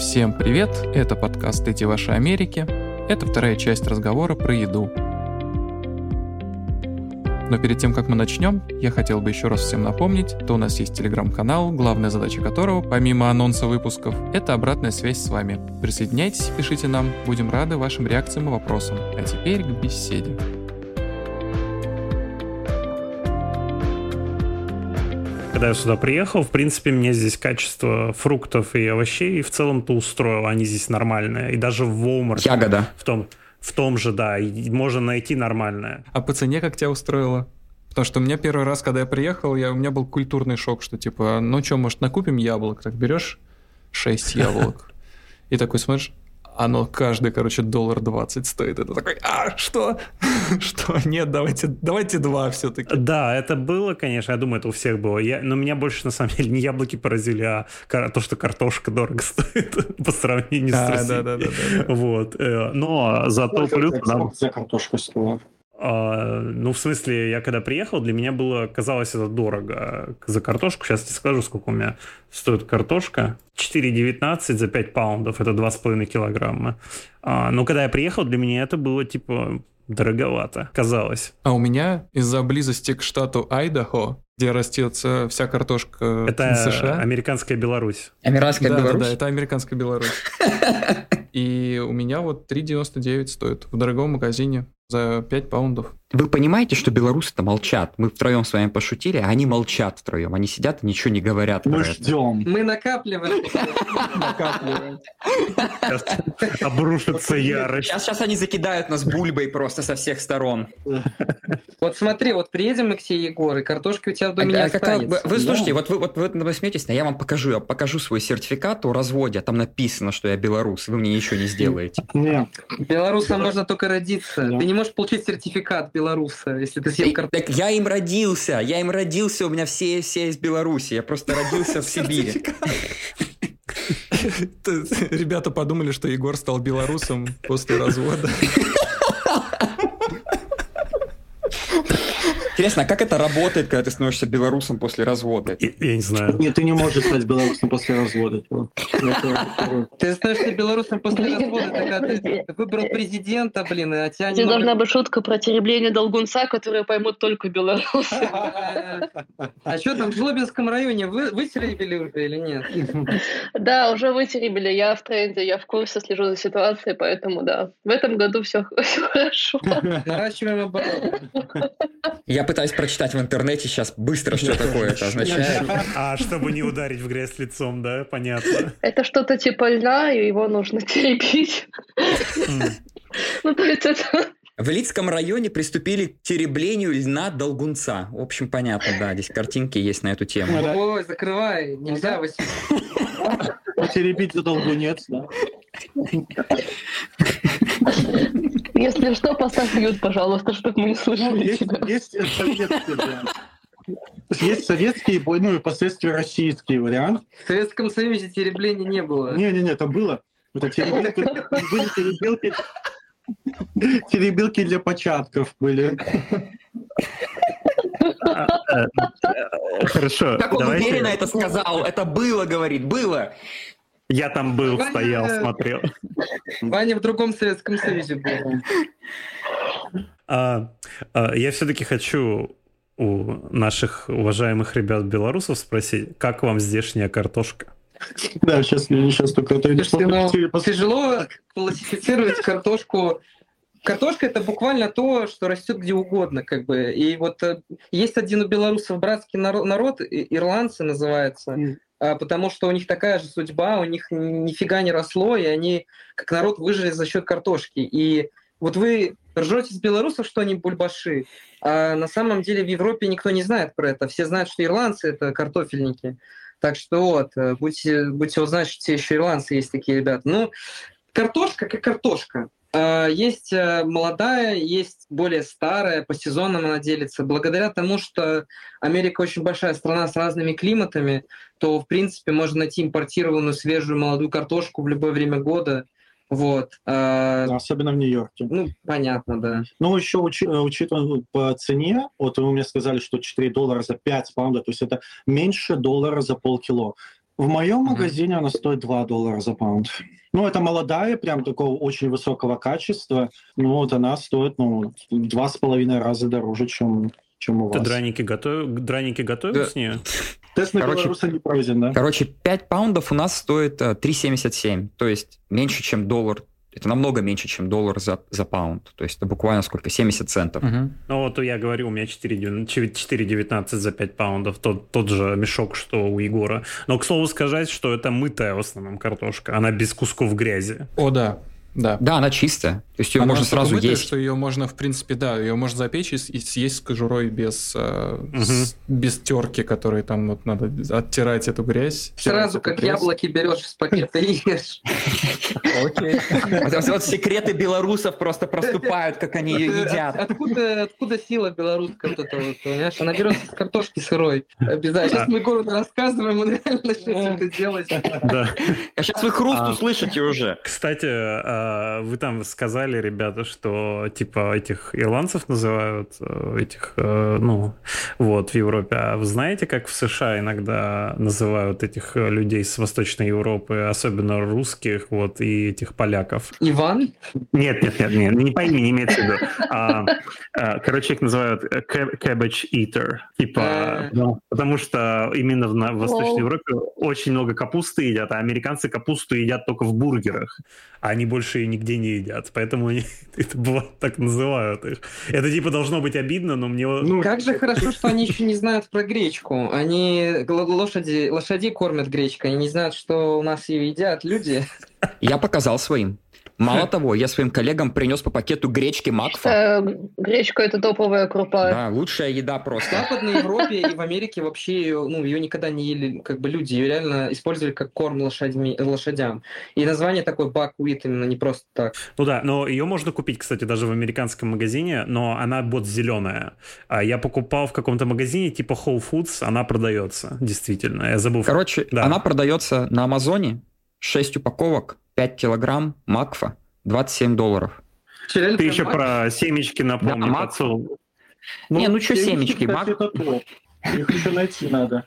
Всем привет! Это подкаст «Эти ваши Америки». Это вторая часть разговора про еду. Но перед тем, как мы начнем, я хотел бы еще раз всем напомнить, что у нас есть телеграм-канал, главная задача которого, помимо анонса выпусков, это обратная связь с вами. Присоединяйтесь, пишите нам, будем рады вашим реакциям и вопросам. А теперь к беседе. Когда я сюда приехал, в принципе, мне здесь качество фруктов и овощей в целом-то устроило. Они здесь нормальные. И даже в Walmart... Ягода. В том, в том же, да, и можно найти нормальное. А по цене как тебя устроило? Потому что у меня первый раз, когда я приехал, я, у меня был культурный шок, что типа, ну что, может, накупим яблок? Так берешь 6 яблок и такой смотришь, оно каждый, короче, доллар 20 стоит. Это такой, а, что? что? Нет, давайте, давайте два все-таки. Да, это было, конечно, я думаю, это у всех было. Я, но меня больше, на самом деле, не яблоки поразили, а то, что картошка дорого стоит по сравнению А, с Россией. да, да, да, да. Вот. э, Но зато плюс... картошка стоила? А, ну, в смысле, я когда приехал, для меня было, казалось, это дорого за картошку. Сейчас тебе скажу, сколько у меня стоит картошка. 4,19 за 5 паундов, это 2,5 килограмма. А, но когда я приехал, для меня это было, типа, дороговато, казалось. А у меня из-за близости к штату Айдахо, где растется вся картошка Это США. американская Беларусь. Американская да, да, Беларусь. да, это американская Беларусь. И у меня вот 3,99 стоит в дорогом магазине за 5 паундов. Вы понимаете, что белорусы-то молчат? Мы втроем с вами пошутили, а они молчат втроем. Они сидят и ничего не говорят Мы это. ждем. Мы накапливаем. Сейчас обрушится ярость. Сейчас, сейчас они закидают нас бульбой просто со всех сторон. Вот смотри, вот приедем мы к тебе, Егор, и картошка у тебя в доме не а останется. вы, слушайте, вот вы, вот вы смеетесь, а я вам покажу, я покажу свой сертификат о разводе, а там написано, что я белорус, вы мне ничего не сделаете. Нет. Белорусом можно только родиться. Ты не можешь получить сертификат белоруса, если ты съел картошку. Так я им родился, я им родился, у меня все, все из Беларуси, я просто родился в Сибири. Т- Ребята подумали, что Егор стал белорусом после развода. Интересно, а как это работает, когда ты становишься белорусом после развода? Я, я не знаю. Нет, ты не можешь стать белорусом после развода. Ты становишься белорусом после развода, тогда ты выбрал президента, блин, а тебя немного- должна быть шутка про теребление долгунца, которую поймут только белорусы. А что там в Жлобинском районе вы, вытеребили уже или нет? Да, уже вытеребили, я в тренде, я в курсе, слежу за ситуацией, поэтому да. В этом году все хорошо. Наращиваем обороты. Я пытаюсь прочитать в интернете сейчас быстро, что такое это означает. А чтобы не ударить в грязь лицом, да, понятно. Это что-то типа льна, и его нужно теребить. Ну, то есть это... В Лидском районе приступили к тереблению льна долгунца. В общем, понятно, да, здесь картинки есть на эту тему. Ой, закрывай, нельзя, Василий. Потеребить долгунец, да. Если что, поставь мьют, пожалуйста, чтобы мы не слышали Есть, тебя. есть советский вариант. Есть советский, бой, ну и впоследствии российский вариант. В Советском Союзе теребления не было. Не-не-не, там было. Это теребилки, были теребилки, теребилки для початков были. Хорошо, Как он давайте. уверенно это сказал? Это было, говорит, было. Я там был, Ваня- стоял, смотрел. Ваня в другом Советском Союзе был. А, а, я все-таки хочу у наших уважаемых ребят белорусов спросить, как вам здешняя картошка? Да, сейчас, сейчас только это Слушайте, ну, тяжело классифицировать картошку. Картошка это буквально то, что растет где угодно, как бы. И вот э, есть один у белорусов братский наро- народ, и- ирландцы называется, потому что у них такая же судьба, у них ни- нифига не росло, и они как народ выжили за счет картошки. И вот вы ржете с белорусов, что они бульбаши, а на самом деле в Европе никто не знает про это. Все знают, что ирландцы это картофельники. Так что вот, э, будьте, будьте узнать, что те еще ирландцы есть такие ребята. Ну, картошка как картошка. А, Есть э, молодая, есть более старая, по сезонам она делится. Благодаря тому, что Америка очень большая страна с разными климатами, то, в принципе, можно найти импортированную свежую молодую картошку в любое время года. Вот. А, особенно в Нью-Йорке. Ну, понятно, да. Ну, еще учи- э, учитывая ну, по цене, вот вы мне сказали, что 4 доллара за 5 паундов, то есть это меньше доллара за полкило. В моем магазине она стоит 2 доллара за паунд. Ну, это молодая, прям такого очень высокого качества. Ну, вот она стоит, ну, два с половиной раза дороже, чем, чем у Ты вас. драники, готов... драники готовил Да. с нее? Тест на Короче- белоруса не пройден, да? Короче, 5 паундов у нас стоит э, 3,77. То есть меньше, чем доллар. Это намного меньше, чем доллар за, за паунд. То есть это буквально сколько? 70 центов. Мгм. Ну вот я говорю, у меня 4,19 за 5 паундов, тот, тот же мешок, что у Егора. Но, к слову сказать, что это мытая в основном картошка, она без кусков грязи. О, да, да. Да, она чистая. То есть ее Она можно сразу мытая, есть. что ее можно, в принципе, да, ее можно запечь и, съесть с кожурой без, э, с- без терки, которой там вот надо оттирать эту грязь. Сразу эту как грязь. яблоки берешь из пакета и ешь. Окей. Вот, секреты белорусов просто проступают, как они ее едят. Откуда, сила белорусская вот эта вот, понимаешь? Она берется с картошки сырой. Обязательно. Сейчас мы городу рассказываем, он реально начнет это делать. Да. А сейчас вы хруст А. услышите уже. Кстати, а, вы там сказали, ребята, что типа этих ирландцев называют э, этих, э, ну, вот в Европе. А вы знаете, как в США иногда называют этих э, людей с Восточной Европы, особенно русских, вот и этих поляков? Иван? Нет, нет, нет, нет, не по имени имеется в виду. А, а, короче, их называют ca- cabbage eater. Типа, А. ну, потому что именно в, в Восточной. Европе очень много капусты едят, а американцы капусту едят только в бургерах, а они больше ее нигде не едят. Поэтому они это бывает, так называют их. Это типа должно быть обидно, но мне... Ну, Как же хорошо, что они еще не знают про гречку. Они лошади, лошадей кормят гречкой, они не знают, что у нас ее едят люди. Я показал своим. Мало того, я своим коллегам принес по пакету гречки Макфа. Э, Гречка это топовая крупа. Да, лучшая еда В просто. Западной Европе и в Америке вообще ее, ну, ее никогда не ели, как бы люди ее реально использовали как корм лошадьми, лошадям. И название такое бакуит именно не просто так. Ну да, но ее можно купить, кстати, даже в американском магазине, но она вот зеленая. А я покупал в каком-то магазине типа Whole Foods, она продается, действительно. Я забыл. Короче, Да. она продается на Амазоне. 6 упаковок, 5 килограмм Макфа, 27 долларов. Ты прям еще мак- про семечки напомни, Да, мак- подсунул. Не, ну чё семечки, кстати, мак-. Их еще найти надо.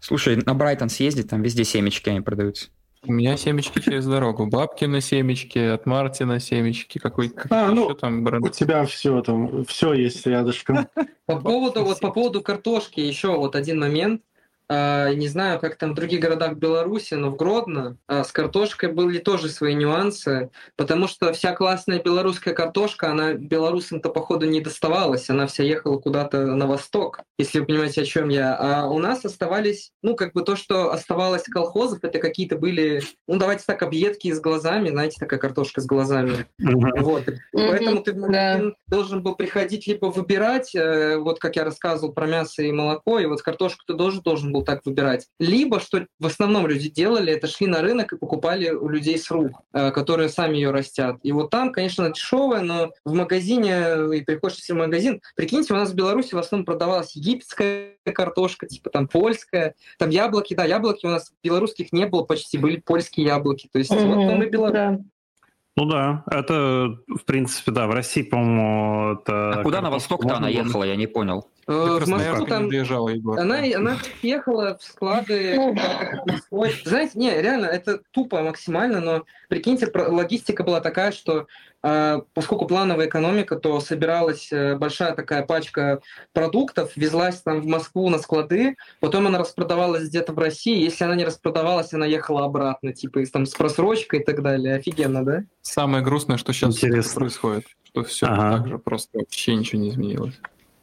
Слушай, на Брайтон съезди, там везде семечки они продаются. У меня семечки через дорогу. Бабкины семечки, от Мартина семечки. Какой, как- А, ну, что там бренд? У тебя все там, все есть рядышком. По поводу, вот по поводу картошки еще вот один момент. А, Не знаю, как там в других городах Беларуси, но в Гродно а, с картошкой были тоже свои нюансы, потому что вся классная белорусская картошка, она белорусам-то походу не доставалась, она вся ехала куда-то на восток, если вы понимаете, о чем я. А у нас оставались, ну, как бы то, что оставалось колхозов, это какие-то были, ну, давайте так, объедки с глазами, знаете, такая картошка с глазами. Вот. Поэтому ты должен был приходить либо выбирать, э, вот как я рассказывал про мясо и молоко, и вот картошку ты тоже должен был так выбирать. Либо, что в основном люди делали, это шли на рынок и покупали у людей с рук, э, которые сами ее растят. И вот там, конечно, она дешевая, но в магазине, э, и приходишь в магазин, прикиньте, у нас в Беларуси в основном продавалась египетская картошка, типа там польская, там яблоки, да, яблоки у нас белорусских не было почти, были польские яблоки. То есть вот Мгм, вам и Беларусь. да. Ну да, это, в принципе, да, в России, по-моему, это... А куда на восток-то она ехала, я не понял. Э, В Москву Красноярска там не доезжала, Егор. Она, она ехала в склады. Знаете, не, реально, это тупо максимально, но прикиньте, логистика была такая, что э, поскольку плановая экономика, то собиралась э, большая такая пачка продуктов, везлась там в Москву на склады, потом она распродавалась где-то в России, если она не распродавалась, она ехала обратно, типа там с просрочкой и так далее. Офигенно, да? Самое грустное, что сейчас Интересно. происходит, что все Ага. так же, просто вообще ничего не изменилось.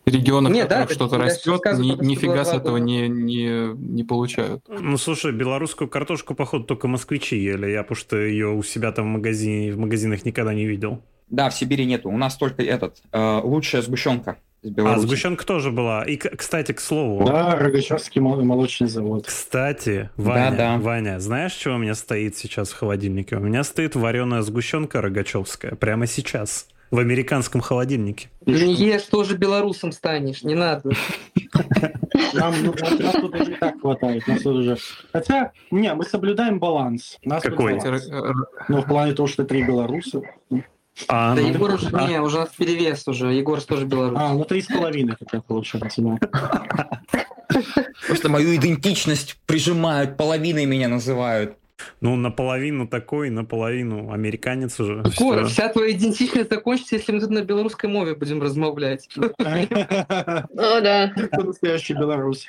В регионах, Не, в да, что-то растет, ни- нифига с этого не, не, не получают. Ну, слушай, белорусскую картошку, походу, только москвичи ели. Я, потому что ее у себя там в магазине, в магазинах никогда не видел. Да, в Сибири нету. У нас только этот, э, лучшая сгущенка из А, сгущенка тоже была. И, кстати, к слову, Да, Рогачевский мол- молочный завод. Кстати, Ваня, Да-да. Ваня, знаешь, что у меня стоит сейчас в холодильнике? У меня стоит вареная сгущенка рогачевская прямо сейчас в американском холодильнике. Не ешь, тоже белорусом станешь, не надо. Нам, ну, нас, тут и так хватает. Нас тут уже... Хотя, не, мы соблюдаем баланс. Нас Какой? баланс. Ну, в плане того, что три белоруса. А, Да ну, Егор уже, а, не, уже у нас перевес уже, Егор тоже белорус. А, ну три с половиной, как получается. да. Просто мою идентичность прижимают, половиной меня называют. Ну, наполовину такой, наполовину американец уже. Скоро вся твоя идентичность закончится, если мы тут на белорусской мове будем размовлять. О, да. Настоящий белорус.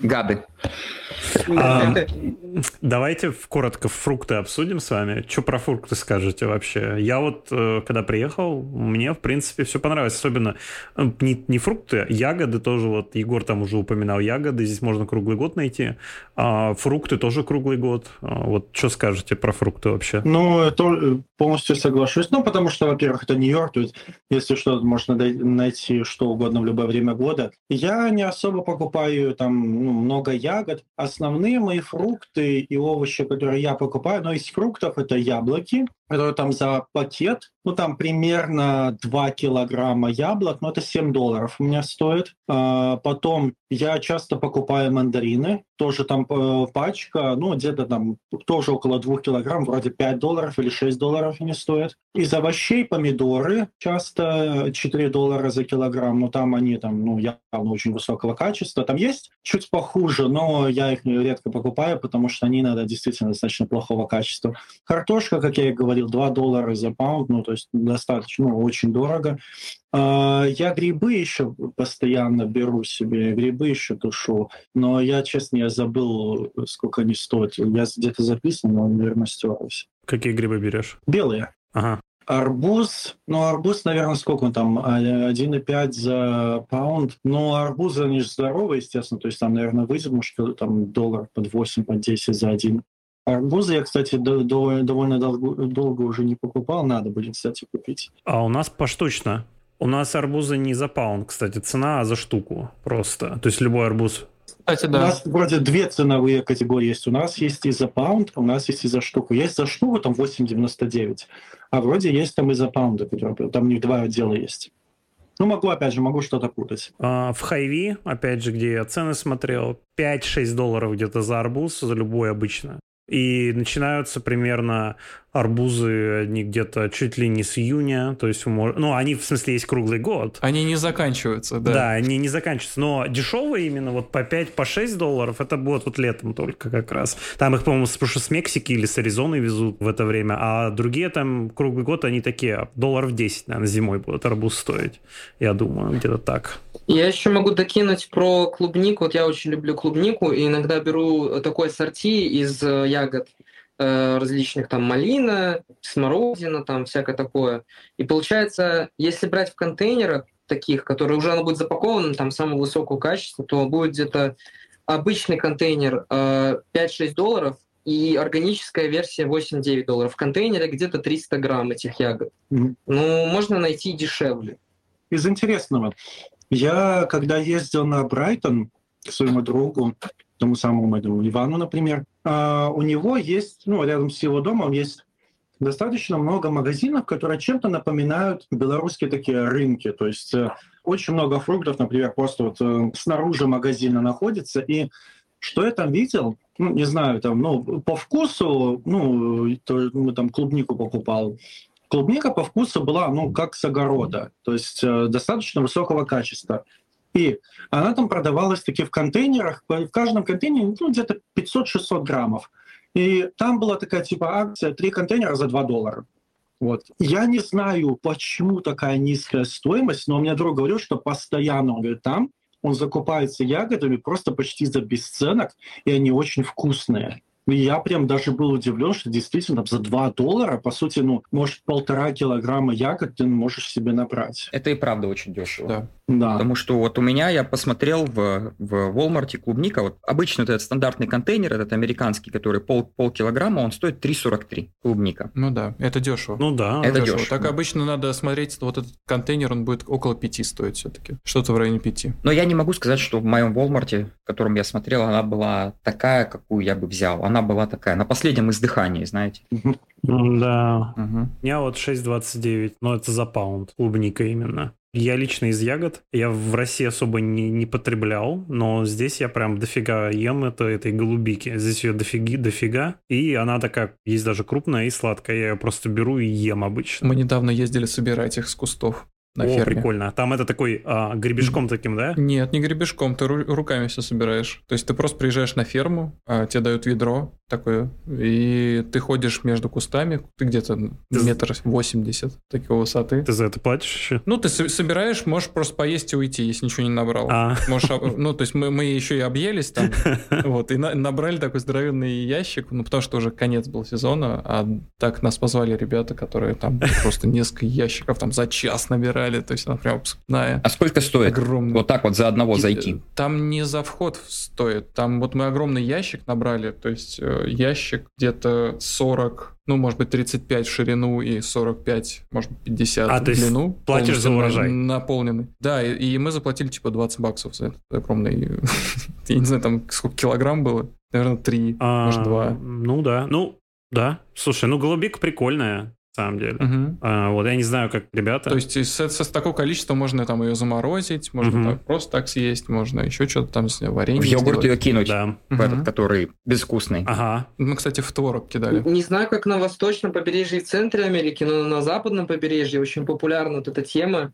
Гады. А, давайте коротко фрукты обсудим с вами. Что про фрукты скажете вообще? Я вот, э, когда приехал, мне, в принципе, все понравилось. Особенно э, не, не фрукты, ягоды тоже. Вот Егор там уже упоминал ягоды. Здесь можно круглый год найти. А фрукты тоже круглый год. А вот что скажете про фрукты вообще? Ну, это полностью соглашусь. Ну, потому что, во-первых, это Нью-Йорк. Тут, если что, можно найти что угодно в любое время года. Я не особо покупаю там ну, много ягод. Основные мои фрукты и овощи, которые я покупаю, но из фруктов это яблоки, это там за пакет, ну там примерно 2 килограмма яблок, но это 7 долларов у меня стоит. А, потом я часто покупаю мандарины, тоже там э, пачка, ну где-то там тоже около 2 килограмм, вроде 5 долларов или 6 долларов они стоят. Из овощей помидоры часто 4 доллара за килограмм, но там они там, ну, явно очень высокого качества. Там есть чуть похуже, но я их редко покупаю, потому что они иногда действительно достаточно плохого качества. Картошка, как я и говорил, 2 доллара за паунд, ну, то есть достаточно, ну, очень дорого. А, я грибы еще постоянно беру себе, грибы еще тушу, но я, честно, я забыл, сколько они стоят. Я где-то записан, но, наверное, стерлся. Какие грибы берешь? Белые. Ага. Арбуз, ну, арбуз, наверное, сколько он там, 1,5 за паунд. Ну, арбузы, они же здоровые, естественно, то есть там, наверное, выйдет, что там доллар под 8, под 10 за один. Арбузы я, кстати, довольно долго, долго уже не покупал, надо будет, кстати, купить. А у нас поштучно. У нас арбузы не за паунд, кстати, цена, а за штуку просто. То есть любой арбуз кстати, да. У нас вроде две ценовые категории есть. У нас есть и за паунд, у нас есть и за штуку. Есть за штуку там 8,99, а вроде есть там и за паунды, там у них два отдела есть. Ну, могу, опять же, могу что-то путать. А, в Хайви, опять же, где я цены смотрел, 5-6 долларов где-то за арбуз, за любой обычно. И начинаются примерно арбузы, они где-то чуть ли не с июня, то есть, ну, они, в смысле, есть круглый год. Они не заканчиваются, да. Да, они не заканчиваются, но дешевые именно вот по 5, по 6 долларов, это будет вот летом только как раз. Там их, по-моему, с Мексики или с Аризоны везут в это время, а другие там круглый год, они такие, долларов 10, наверное, зимой будут арбуз стоить, я думаю, где-то так. Я еще могу докинуть про клубнику. Вот я очень люблю клубнику и иногда беру такой ассорти из э, ягод различных, там малина, смородина, там всякое такое. И получается, если брать в контейнерах таких, которые уже оно будет запаковано, там самого высокого качества, то будет где-то обычный контейнер 5-6 э, долларов, и органическая версия 8-9 долларов. В контейнере где-то 300 грамм этих ягод. Mm-hmm. Ну, можно найти дешевле. Из интересного. Я, когда ездил на Брайтон к своему другу, тому самому этому Ивану, например, а, у него есть, ну, рядом с его домом есть достаточно много магазинов, которые чем-то напоминают белорусские такие рынки. То есть э, очень много фруктов, например, просто вот э, снаружи магазина находится. И что я там видел, ну, не знаю, там, ну, по вкусу, ну, то, ну, там клубнику покупал, клубника по вкусу была, ну, как с огорода, то есть э, достаточно высокого качества. И она там продавалась таки в контейнерах, в каждом контейнере ну, где-то 500-600 граммов. И там была такая типа акция, три контейнера за 2 доллара. Вот. Я не знаю, почему такая низкая стоимость, но мне друг говорил, что постоянно, он говорит, там он закупается ягодами просто почти за бесценок, и они очень вкусные. Я прям даже был удивлен, что действительно за 2 доллара, по сути, ну, может, полтора килограмма ягод ты можешь себе набрать. Это и правда очень дешево. Да. Да. Потому что вот у меня, я посмотрел в, в Walmart клубника, вот обычно этот стандартный контейнер, этот американский, который пол, пол килограмма, он стоит 3,43 клубника. Ну да, это дешево. Ну да. Это дешево. дешево. Так обычно надо смотреть, вот этот контейнер, он будет около 5 стоить все-таки. Что-то в районе 5. Но я не могу сказать, что в моем Walmart, в котором я смотрел, она была такая, какую я бы взял. Она была такая, на последнем издыхании, знаете. Да. Угу. У меня вот 6,29, но это за паунд. Клубника именно. Я лично из ягод. Я в России особо не, не потреблял, но здесь я прям дофига ем это, этой голубики. Здесь ее дофиги, дофига. И она такая, есть даже крупная и сладкая. Я ее просто беру и ем обычно. Мы недавно ездили собирать их с кустов. На О, ферме. прикольно. Там это такой а, гребешком таким, да? Нет, не гребешком, ты ру- руками все собираешь. То есть ты просто приезжаешь на ферму, а, тебе дают ведро такое, и ты ходишь между кустами, ты где-то Ты- метр восемьдесят такой высоты. Ты за это платишь еще? Ну, ты со- собираешь, можешь просто поесть и уйти, если ничего не набрал. А, Можешь, ну, то есть мы, мы еще и объелись там, вот, и на- набрали такой здоровенный ящик, ну, потому что уже конец был сезона, а так нас позвали ребята, которые там просто несколько ящиков там за час набирали, то есть она прям обскупная, А сколько стоит? огромная. Вот так вот за одного И, зайти. э, Там не за вход стоит. Там вот мы огромный ящик набрали. То есть э, ящик где-то 40, ну, может быть, 35 в ширину и 45, может быть, 50 А, в длину. платишь за урожай? на- Наполненный. Да, и, и мы заплатили типа 20 баксов за этот огромный... Я не знаю, там сколько килограмм было. Наверное, 3, а, может, 2. Ну да, ну да. Слушай, ну голубика прикольная, на самом деле. А, вот я не знаю, как ребята. То есть с, с- с такого количества можно там ее заморозить, можно Мгм. так просто так съесть, можно еще что-то там с варенье В йогурт сделать. ее кинуть, да. в этот, который безвкусный. Ага. Мы, кстати, в творог кидали. Не знаю, как на восточном побережье и центре Америки, но на западном побережье очень популярна вот эта тема.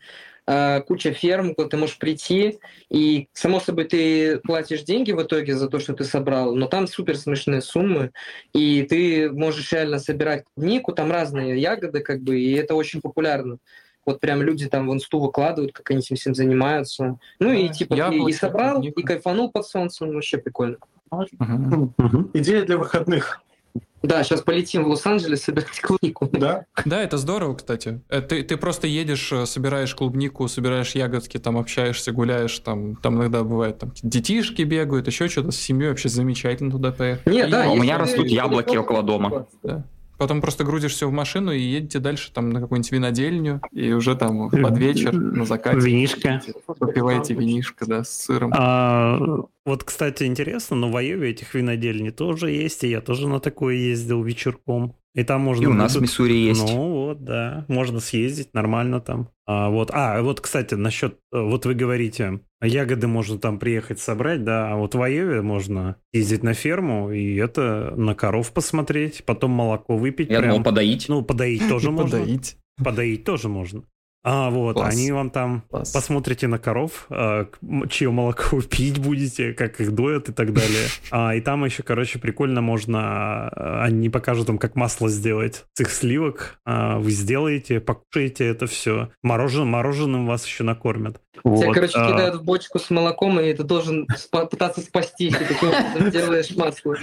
А, Куча ферм, куда ты можешь прийти, и, само собой, ты платишь деньги в итоге за то, что ты собрал, но там супер смешные суммы, и ты можешь реально собирать клубнику, там разные ягоды, как бы, и это очень популярно. Вот прям люди там в инсту выкладывают, как они этим всем занимаются. Ну и типа и- и, яблоки, собрал, и кайфанул под солнцем, вообще прикольно. Мгм. Мгм. Идея для выходных, Да, сейчас полетим в Лос-Анджелес собирать клубнику. да? Да, это здорово, кстати. Э, Ты, ты просто едешь, э, собираешь клубнику, собираешь ягодки, там общаешься, гуляешь, там, там иногда бывает, там детишки бегают, еще что-то с семьей, вообще замечательно туда поехать. Нет, И да, А у меня растут яблоки около дома. Потом просто грузишь все в машину и едете дальше там на какую-нибудь винодельню, и уже там под вечер на закате Винишко. попиваете винишко, да, с сыром. А, вот, кстати, интересно, но в Айове этих винодельни тоже есть, и я тоже на такое ездил вечерком. И там можно... И у нас в Миссури есть. Ну вот, да, можно съездить нормально там. А, вот, а, вот, кстати, насчет, э, вот вы говорите, ягоды можно там приехать собрать, да, а вот в Айове можно ездить на ферму и это на коров посмотреть, потом молоко выпить. Я прям. думал, подоить. Ну, подоить тоже можно. Подоить. Подоить тоже можно. А, вот, Класс. они вам там Класс. посмотрите на коров, а, чье молоко пить будете, как их доят и так далее. А, и там еще, короче, прикольно можно, а, они покажут вам, как масло сделать с их сливок. А, вы сделаете, покушаете это все. Мороженым, мороженым вас еще накормят. Тебя, Вот, короче, а, кидают в бочку с молоком, и ты должен спа- пытаться спастись, и таким образом делаешь масло.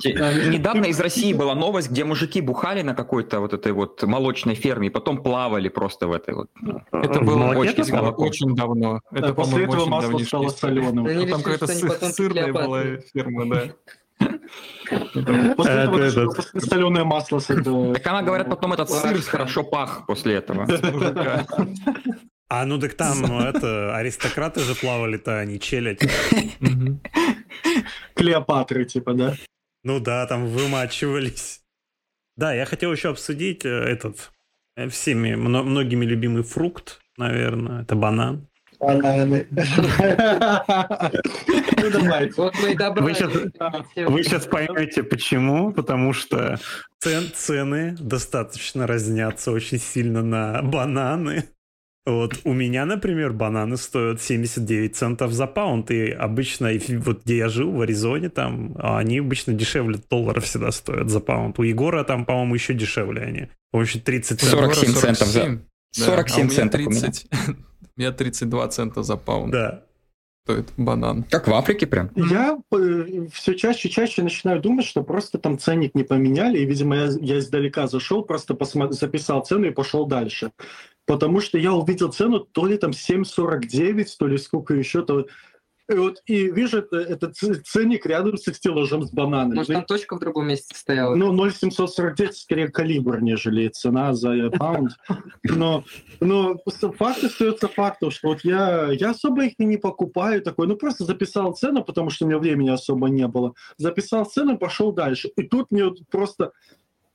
Те- Недавно из России была новость, где мужики бухали на какой-то вот этой вот молочной ферме и потом плавали просто в этой вот. Это было очень это было очень давно. Это, после этого масло стало соленым. Ну, Там какая-то сырная была ферма, да. После Это этого соленое масло с этого. Так она, говорят, потом этот сыр хорошо пах после этого. А ну так там, ну, это, аристократы же плавали-то, а не челядь. Клеопатры, типа, да? Ну да, там вымачивались. Да, я хотел еще обсудить э, этот э, всеми мно- многими любимый фрукт, наверное, это банан. Бананы. Ну, давайте. Вот мы и добрались. Вы сейчас поймете почему, потому что цен, цены достаточно разнятся очень сильно на бананы. Вот у меня, например, бананы стоят 79 центов за паунд, и обычно, вот где я жил, в Аризоне, там, они обычно дешевле доллара всегда стоят за паунд. У Егора там, по-моему, еще дешевле они. По-моему, еще 30 центов. 47 центов за- 47. Да, 47 а у меня центов у меня. 30. У меня 32 цента за паунд Да. стоит банан. Как в Африке прям. Я все чаще и чаще начинаю думать, что просто там ценник не поменяли, и, видимо, я, я издалека зашел, просто посмо- записал цену и пошел дальше. Потому что я увидел цену то ли там 7,49, то ли сколько еще, то и, вот, и вижу это, этот ц- ценник рядом с стеллажем с бананами. Может, там точка в другом месте стояла? Ну, 0,749 скорее калибр, нежели цена за паунд. Но, но факт остается фактом, что вот я, я особо их не покупаю такой, ну просто записал цену, потому что у меня времени особо не было. Записал цену, пошел дальше. И тут мне вот просто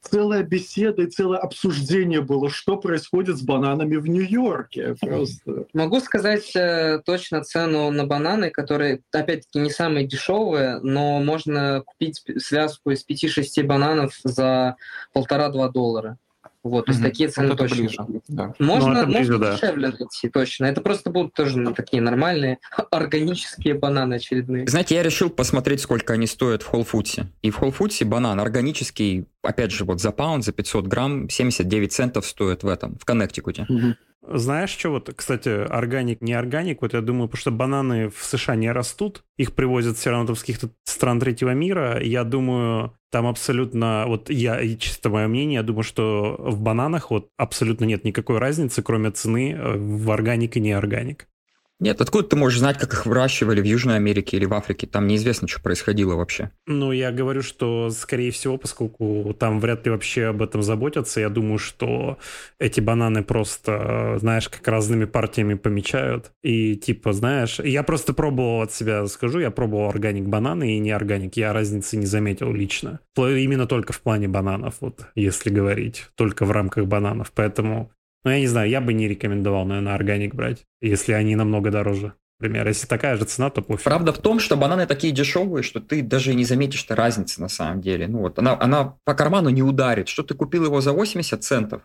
целая беседа и целое обсуждение было, что происходит с бананами в Нью-Йорке. Просто. Могу сказать э, точно цену на бананы, которые, опять-таки, не самые дешевые, но можно купить связку из 5-6 бананов за полтора-два доллара. Вот, то есть Мгм. такие цены Вот точно. ближе, да. Можно, Ну, это ближе, можно да. дешевле найти, точно. Это просто будут тоже ну, такие нормальные органические бананы очередные. Знаете, я решил посмотреть, сколько они стоят в Whole Foods. И в Whole Foods банан органический, опять же, вот за паунд, за 500 грамм, 79 центов стоит в этом, в Коннектикуте. Знаешь, что вот, кстати, органик, не органик, вот я думаю, потому что бананы в США не растут, их привозят все равно там с каких-то стран третьего мира, я думаю, там абсолютно, вот я, чисто мое мнение, я думаю, что в бананах вот абсолютно нет никакой разницы, кроме цены э, в органик и неорганик. Нет, откуда ты можешь знать, как их выращивали в Южной Америке или в Африке? Там неизвестно, что происходило вообще. Ну, я говорю, что, скорее всего, поскольку там вряд ли вообще об этом заботятся, я думаю, что эти бананы просто, знаешь, как разными партиями помечают. И типа, знаешь, я просто пробовал от себя, скажу, я пробовал органик бананы и не органик. Я разницы не заметил лично. Именно только в плане бананов, вот, если говорить, только в рамках бананов. Поэтому, ну, я не знаю, я бы не рекомендовал, наверное, органик брать, если они намного дороже. Например, если такая же цена, то пофиг. Правда в том, что бананы такие дешевые, что ты даже не заметишь что разницы на самом деле. Ну вот, она, она по карману не ударит. Что ты купил его за 80 центов,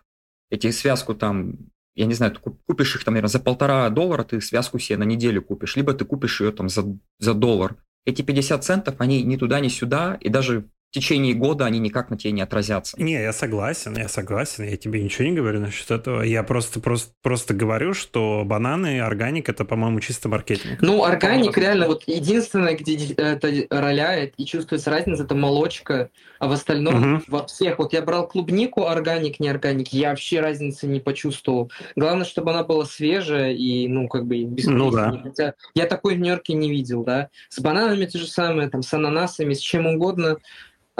эти связку там, я не знаю, ты куп- купишь их там, наверное, за полтора доллара, ты связку себе на неделю купишь, либо ты купишь ее там за, за доллар. Эти 50 центов, они ни туда, ни сюда, и даже в течение года они никак на тебе не отразятся. Не, я согласен, я согласен, я тебе ничего не говорю насчет этого. Я просто, просто, просто говорю, что бананы и органик это, по-моему, чисто маркетинг. Ну, органик реально вот единственное, где это роляет и чувствуется разница, это молочка, а в остальном Мгм. во всех. Вот я брал клубнику, органик, не органик, я вообще разницы не почувствовал. Главное, чтобы она была свежая и, ну, как бы без Ну да. Хотя я такой в Нью-Йорке не видел, да. С бананами то же самое, там, с ананасами, с чем угодно.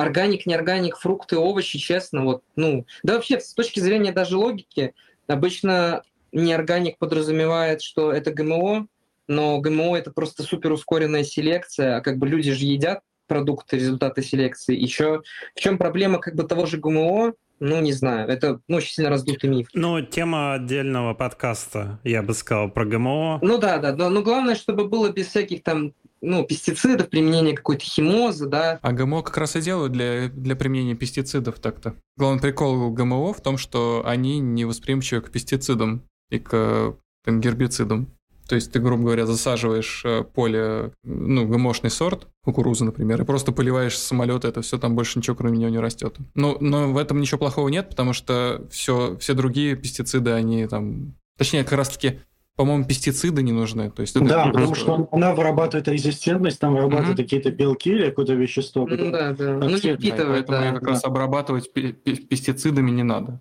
Органик, не органик, фрукты, овощи, честно, вот, ну, да вообще, с точки зрения даже логики, обычно неорганик подразумевает, что это ГМО, но ГМО это просто супер ускоренная селекция, а как бы люди же едят продукты, результаты селекции. Еще в чем проблема как бы того же ГМО? Ну, не знаю, это ну, очень сильно раздутый миф. Ну, тема отдельного подкаста, я бы сказал, про ГМО. Ну да, да, но, но главное, чтобы было без всяких там ну, пестицидов, применения какой-то химозы, да. А ГМО как раз и делают для, для применения пестицидов так-то. Главный прикол ГМО в том, что они не восприимчивы к пестицидам и к там, гербицидам. То есть ты, грубо говоря, засаживаешь э, поле, ну, ГМОшный сорт, кукурузы, например, и просто поливаешь с это все, там больше ничего кроме него не растет. Ну, но в этом ничего плохого нет, потому что все, все другие пестициды, они там... Точнее, как раз-таки, по-моему, пестициды не нужны. То есть это Да, просто- потому что она вырабатывает резистентность, там вырабатывает Мгм. какие-то белки или какое-то вещество. Ну да, да. Ну, не да, поэтому да. как раз обрабатывать пе- пе- пестицидами не надо.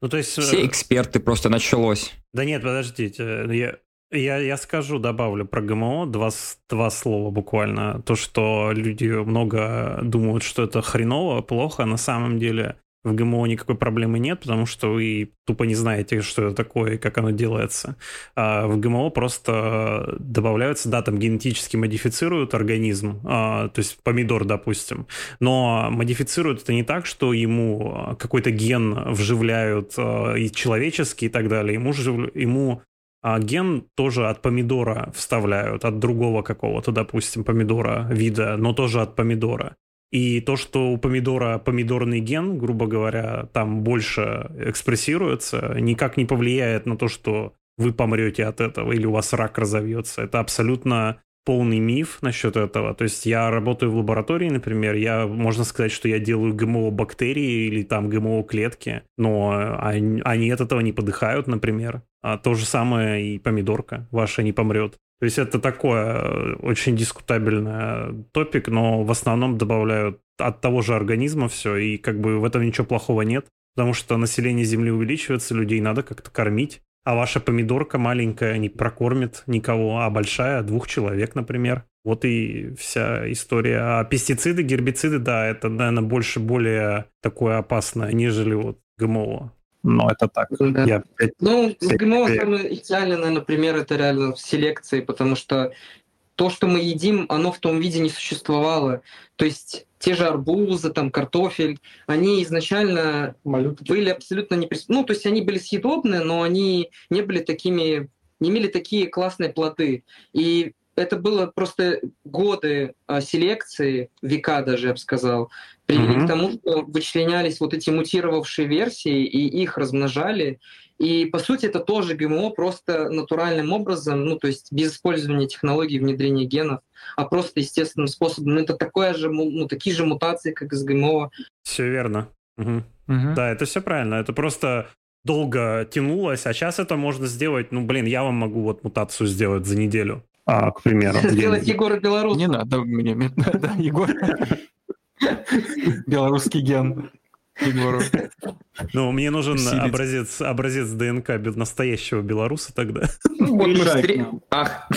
Ну, то есть... Все э, эксперты просто началось. Да нет, подождите, я, я, я скажу, добавлю про ГМО два, два слова буквально. То, что люди много думают, что это хреново, плохо, на самом деле в ГМО никакой проблемы нет, потому что вы тупо не знаете, что это такое и как оно делается. А в ГМО просто добавляются, да, там генетически модифицируют организм, а, то есть помидор, допустим, но модифицируют это не так, что ему а, какой-то ген вживляют а, и человеческий и так далее, ему, жив- ему а ген тоже от помидора вставляют, от другого какого-то, допустим, помидора вида, но тоже от помидора. И то, что у помидора помидорный ген, грубо говоря, там больше экспрессируется, никак не повлияет на то, что вы помрете от этого или у вас рак разовьется. Это абсолютно полный миф насчет этого. То есть я работаю в лаборатории, например, я, можно сказать, что я делаю ГМО бактерии или там ГМО клетки, но они, они от этого не подыхают, например. А то же самое и помидорка ваша не помрет. То есть это такое э, очень дискутабельный топик, но в основном добавляют от того же организма все, и как бы в этом ничего плохого нет, потому что население Земли увеличивается, людей надо как-то кормить. А ваша помидорка маленькая не прокормит никого, а большая двух человек, например. Вот и вся история. А пестициды, гербициды, да, это, наверное, больше более такое опасное, нежели вот ГМО. Но это так. Да. Я Ну, с ГМО самый идеальный, наверное, пример это реально в селекции, потому что то, что мы едим, оно в том виде не существовало. То есть те же арбузы, там, картофель, они изначально Малютки. были абсолютно не... прис- Ну, то есть они были съедобны, но они не были такими... не имели такие классные плоды. И это было просто годы а, селекции, века даже, я бы сказал, привели Мгм. к тому, что вычленялись вот эти мутировавшие версии, и их размножали. И, по сути, это тоже ГМО, просто натуральным образом, ну, то есть без использования технологий внедрения генов, а просто естественным способом. Ну, это такое же, ну, такие же мутации, как из ГМО. Все верно. Мгм. Мгм. Да, это все правильно. Это просто долго тянулось, а сейчас это можно сделать. Ну, блин, я вам могу вот мутацию сделать за неделю, а, к примеру. Сделать. Егора Белорус. Не надо мне, мне- да, Егор. Белорусский ген Егору. Ну, мне нужен Усилить. образец, образец ДНК настоящего белоруса тогда. Ну, вот мы нам. Ах,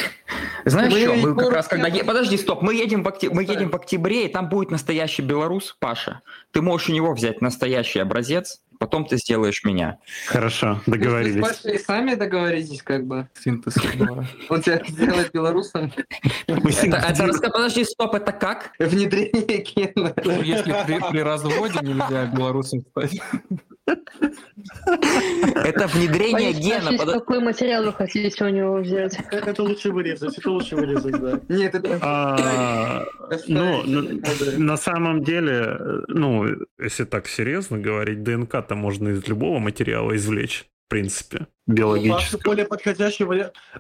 знаешь Мы что, мы как раз когда... Подожди, стоп, мы едем, в окте- мы едем в октябре, и там будет настоящий белорус, Паша. Ты можешь у него взять настоящий образец, потом ты сделаешь меня. Хорошо, Вы с договорились. Пашей сами договоритесь, как бы. Синтез. Он тебя сделает белорусом. Подожди, стоп, это как? Внедрение гена. Ну, Если при, разводе нельзя белорусом стать. Это внедрение гена. какой материал вы хотите у него взять? Это лучше вырезать, это лучше вырезать, да. Нет, это... А, Ну, на, самом деле, э, ну, если так серьезно говорить, ДНК-то можно из любого материала извлечь, в принципе, биологически. более подходящий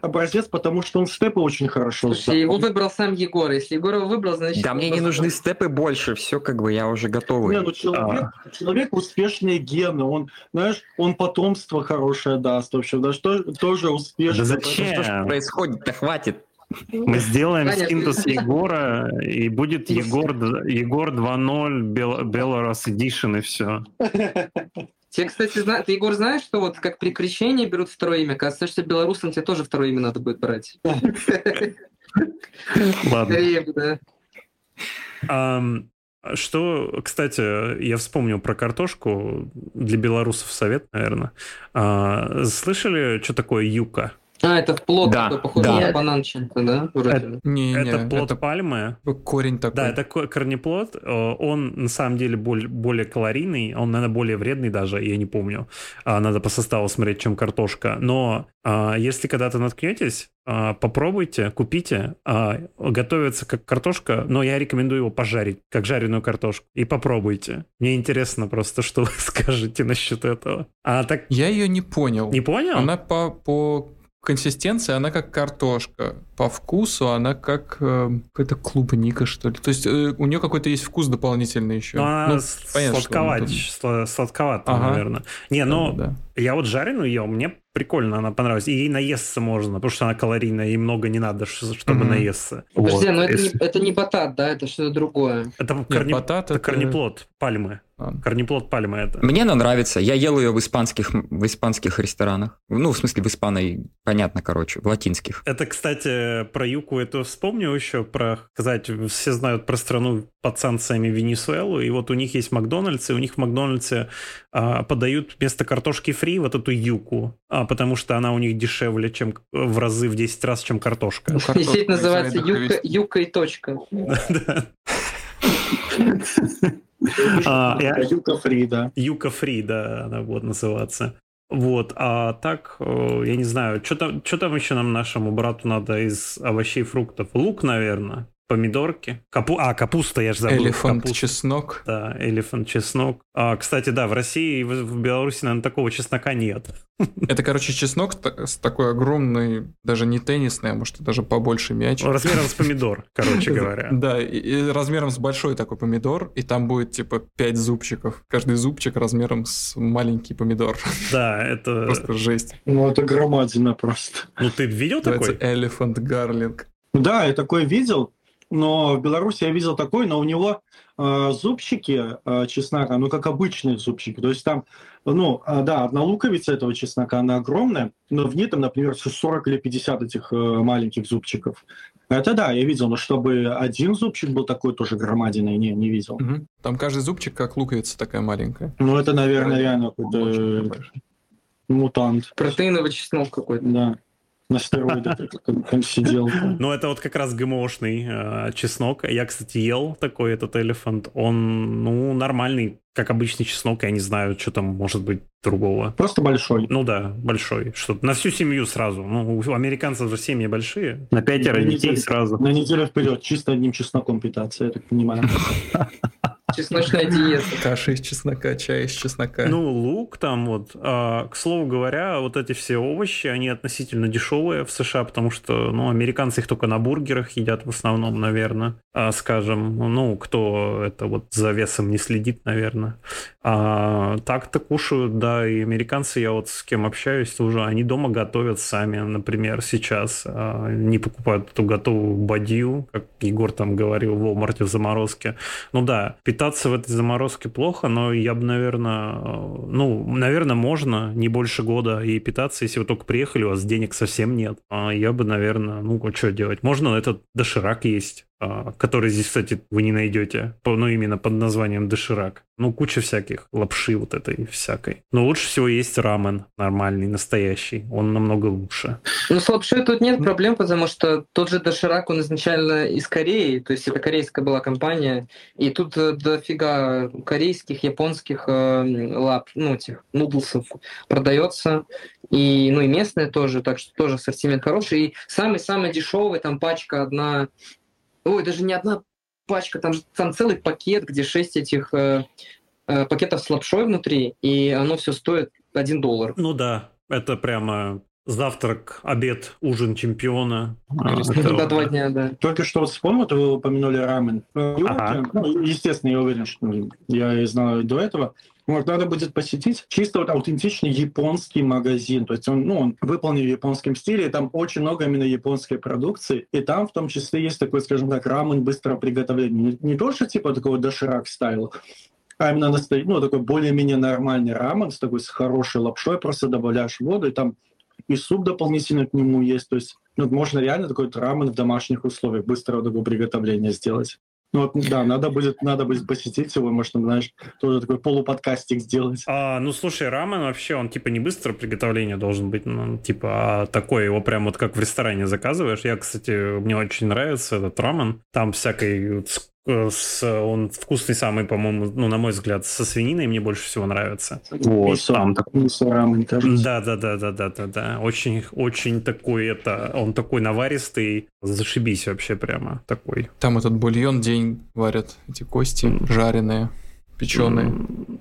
образец, потому что он степы очень хорошо Слушай, его выбрал сам Егор. Если Егор его выбрал, значит... Да, мне не нужны степы больше, все как бы я уже готовый. Не, ну человек, человек успешные гены, он, знаешь, он потомство хорошее даст вообще, да, что тоже успешно. Да Что ж зачем? происходит-то, хватит. Мы сделаем Понятно. синтез Егора, и будет Егор, д- Егор 2.0 Бел- Белорус Edition, и все. Те, кстати, зна... ты, Егор, знаешь, что вот как при крещении берут второе имя? Кажется, что белорусам тебе тоже второе имя надо будет брать. Ладно. Что, кстати, я вспомнил про картошку. Для белорусов совет, наверное. А, Слышали, что такое юка? А, это плод Да, такой, похож да. на банан чем-то, да? Вроде. Не, не, Это плод это пальмы. корень такой. Да, это ко- корнеплод. Э, Он на самом деле боль- более калорийный, он, наверное, более вредный даже, я не помню. А, Надо по составу смотреть, чем картошка. Но а, если когда-то наткнетесь, а, попробуйте, купите. Готовится как картошка, но я рекомендую его пожарить, как жареную картошку. И попробуйте. Мне интересно просто, что вы скажете насчет этого. А так Я ее не понял. не понял? Она по, по консистенции, она как картошка. По вкусу она как э, какая-то клубника, что ли. То есть э, у нее какой-то есть вкус дополнительный еще. Ну, она Ну, понятно, что она сладковать, тут- сла- сладковато, Ага. наверное. Не, но Да, да. Я вот жареную ел, мне прикольно она понравилась. И ей наесться можно, потому что она калорийная, и много не надо, чтобы Мгм. наесться. Подожди, Вот. но это не, это не батат, да? Это что-то другое. Это, Нет, корне- батат это это- корнеплод пальмы. А. Корнеплод пальмы это. Мне она нравится. Я ел ее в испанских, в испанских ресторанах. Ну, в смысле, в испаной, понятно, короче, в латинских. Это, кстати, про юку это вспомню еще, про сказать, все знают про страну под санкциями Венесуэлу, и вот у них есть Макдональдс, и у них в Макдональдсе а, подают вместо картошки фри вот эту юку, а, потому что она у них дешевле, чем в разы, в 10 раз, чем картошка. Ну, картошку сеть называется юка, юка и точка. А, я- Юка Фри, да. Юка Фри, да, она будет называться. Вот, а так, э, я не знаю, что там, что там еще нам нашему брату надо из овощей и фруктов? Лук, наверное, помидорки, Капу... а, капуста, я же забыл. Элефант, капуста. чеснок. Да, элефант, чеснок. А, кстати, да, в России и в, Беларуси, наверное, такого чеснока нет. Это, короче, чеснок с такой огромный, даже не теннисный, а может даже побольше мяч. Размером с помидор, короче говоря. Да, и, и размером с большой такой помидор, и там будет типа 5 зубчиков. Каждый зубчик размером с маленький помидор. Да, это... Просто жесть. Ну, это громадина просто. Ну, ты видел такой? Elephant Garlic. Да, я такой видел, но в Беларуси я видел такой, но у него э, зубчики э, чеснока, ну, как обычные зубчики. То есть там, ну, э, да, одна луковица этого чеснока, она огромная, но в ней там, например, 40 или 50 этих э, маленьких зубчиков. Это да, я видел, но чтобы один зубчик был такой тоже громадиной, не, не видел. Мгм. Там каждый зубчик как луковица такая маленькая. Ну, это, наверное, реально какой-то мутант. Протеиновый чеснок какой-то. Да. На стероидах сидел. Ну, это вот как раз ГМОшный э, чеснок. Я, кстати, ел такой этот элефант. Он, ну, нормальный, как обычный чеснок. Я не знаю, что там может быть другого. Просто большой. Ну да, большой. Что на всю семью сразу. Ну, у американцев же семьи большие. На пятеро На детей неделю- сразу. На неделю вперед, чисто одним чесноком питаться, я так понимаю. Чесночная диета. Каша из чеснока, чай из чеснока. Ну, лук там вот. А, к слову говоря, вот эти все овощи, они относительно дешевые в США, потому что, ну, американцы их только на бургерах едят в основном, наверное, а, скажем. Ну, кто это вот за весом не следит, наверное. А так-то кушают, да, и американцы, я вот с кем общаюсь тоже, они дома готовят сами, например, сейчас. а, не покупают эту готовую бадью, как Егор там говорил, в Walmart в заморозке. Ну да, питаться в этой заморозке плохо, но я бы, наверное, ну, наверное, можно не больше года и питаться, если вы только приехали, у вас денег совсем нет. А я бы, наверное, ну, что делать? Можно этот доширак есть, который здесь, кстати, вы не найдете, ну, именно под названием доширак. Ну, куча всяких лапши вот этой всякой. Но лучше всего есть рамен нормальный, настоящий. Он намного лучше. Ну, с лапшой тут нет проблем, потому что тот же Доширак, он изначально из Кореи, то есть это корейская была компания, и тут э, дофига корейских, японских э, лап, ну, этих нудлсов продается, и, ну, и местные тоже, так что тоже ассортимент хороший. И самый-самый дешевый, там пачка одна, ой, даже не одна пачка, там, там целый пакет, где шесть этих э, э, пакетов с лапшой внутри, и оно все стоит 1 доллар. Ну да, это прямо завтрак, обед, ужин чемпиона. Это- На два дня, да. Только что вот вспомнил, то вы упомянули рамен. Нью-Йорке, Ага. ну, естественно, я уверен, что я знал до этого. Вот, надо будет посетить чисто вот аутентичный японский магазин. То есть он, ну, он выполнен в японском стиле, и там очень много именно японской продукции. И там в том числе есть такой, скажем так, рамен быстрого приготовления. Не, не то, что типа такого доширак стайл, а именно настоя- ну, такой более-менее нормальный рамен с такой с хорошей лапшой, просто добавляешь воду, и там и суп дополнительно к нему есть. То есть ну, можно реально такой рамен в домашних условиях быстрого такого приготовления сделать. Ну вот, да, надо будет, надо будет посетить его, может, знаешь, тоже такой полуподкастик сделать. А, ну слушай, рамен вообще, он типа не быстро приготовление должен быть, ну, типа, а такой его прям вот как в ресторане заказываешь. Я, кстати, мне очень нравится этот рамен. Там всякой с- э, с- он вкусный самый, по-моему, ну, на мой взгляд, со свининой мне больше всего нравится. Вот, Мисо- там такой мисо рамен, кажется. Да, да, да, да, да, да, да. Очень, очень такой это, он такой наваристый, зашибись вообще прямо такой. Там этот бульон день варят, эти кости жареные, печеные.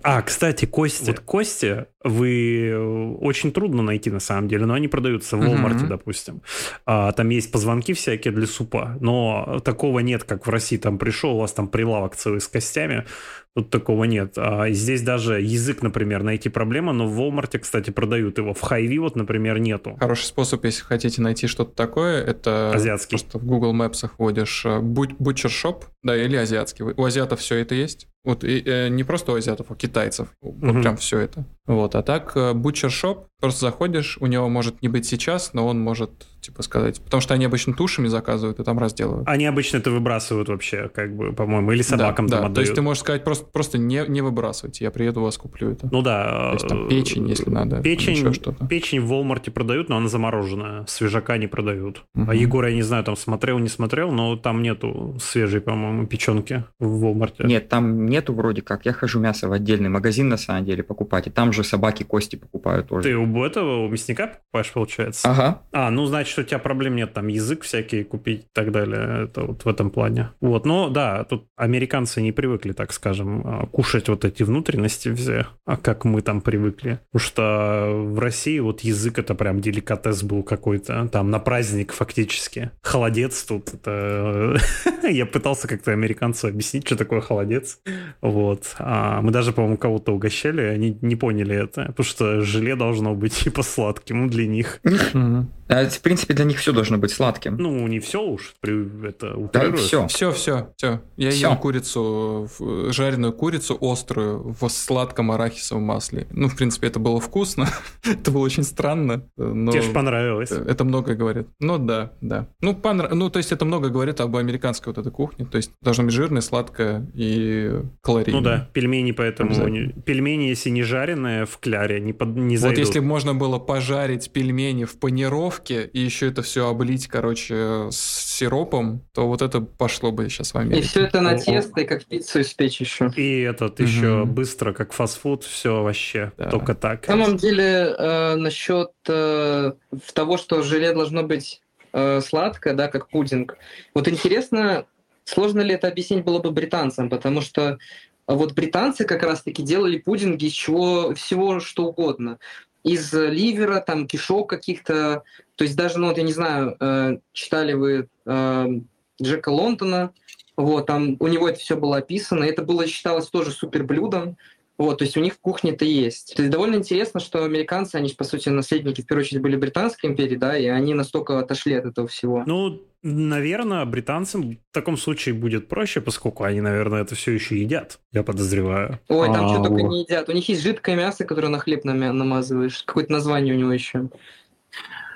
А, кстати, кости. Вот кости вы э, очень трудно найти на самом деле, но они продаются в. Walmart, допустим. А, там есть позвонки всякие для супа, но такого нет, как в России. Там пришел, у вас там прилавок целый с костями. Тут такого нет. А, здесь даже язык, например, найти проблема, но в Walmart, кстати, продают его. В Хайви вот, например, нету. Хороший способ, если хотите найти что-то такое, это Азиатский. просто в Google Maps вводишь э, Butcher Shop, да, или азиатский. У азиатов все это есть. Вот и, э, не просто у азиатов, а у китайцев. Вот Мгм. прям все это. Вот, а так э, Butcher Shop, просто заходишь, у него может не быть сейчас, но он может, типа, сказать. Потому что они обычно тушами заказывают и там разделывают. Они обычно это выбрасывают вообще, как бы, по-моему, или собакам да, там да. отдают. То есть ты можешь сказать просто, просто не, не выбрасывайте, я приеду, у вас куплю это. Ну да. То есть там э, печень, если надо, Печень, еще что-то. печень в Walmart продают, но она замороженная. Свежака не продают. Мгм. А Егор, я не знаю, там смотрел, не смотрел, но там нету свежей, по-моему, печенки в Walmart. Нет, там нету вроде как. Я хожу мясо в отдельный магазин, на самом деле, покупать. И там же собаки кости покупают тоже. Ты у этого, у мясника покупаешь, получается? Ага. А, ну, значит, у тебя проблем нет, там язык всякий купить и так далее. Это вот в этом плане. Вот, но да, тут американцы не привыкли, так скажем, а, кушать вот эти внутренности все, а как мы там привыкли. Потому что в России вот язык это прям деликатес был какой-то, там на праздник фактически. Холодец тут, это... Я пытался как-то американцу объяснить, что такое холодец. Вот. А мы даже, по-моему, кого-то угощали, они не поняли это, потому что желе должно быть типа сладким для них. А, в принципе, для них все должно быть сладким. Ну, не все уж, при- это да, все. Все, все, все. Я Всё. ем курицу, жареную курицу острую в сладком арахисовом масле. Ну, в принципе, это было вкусно. это было очень странно, но Тебе же понравилось. это многое говорит. Ну да, да. Ну, понра- ну, то есть это много говорит об американской вот этой кухне. То есть должно быть жирное, сладкое и калорийное. Ну да, пельмени поэтому... Пельмени, если не жареные, панированные в кляре не, под, не Вот зайдут. если бы можно было пожарить пельмени в панировке и еще это все облить, короче, с сиропом, то вот это пошло бы сейчас в И Америке. все это на О-о. тесто, и как пиццу испечь еще. И этот Мгм. еще быстро, как фастфуд, все вообще Да. только так. На самом деле, э, насчет э, того, что желе должно быть э, сладкое, да, как пудинг. Вот интересно, сложно ли это объяснить было бы британцам, потому что вот британцы как раз-таки делали пудинги из чего всего что угодно. Из ливера, там, кишок каких-то. То есть даже, ну вот я не знаю, э, читали вы э, Джека Лондона, вот, там у него это все было описано, это было считалось тоже супер блюдом. Вот, то есть у них это есть. То есть довольно интересно, что американцы, они же, по сути, наследники, в первую очередь, были Британской империи, да, и они настолько отошли от этого всего. Ну, наверное, британцам в таком случае будет проще, поскольку они, наверное, это все еще едят, я подозреваю. Ой, там А, что только не едят. У них есть жидкое мясо, которое на хлеб намазываешь. Какое-то название у него еще.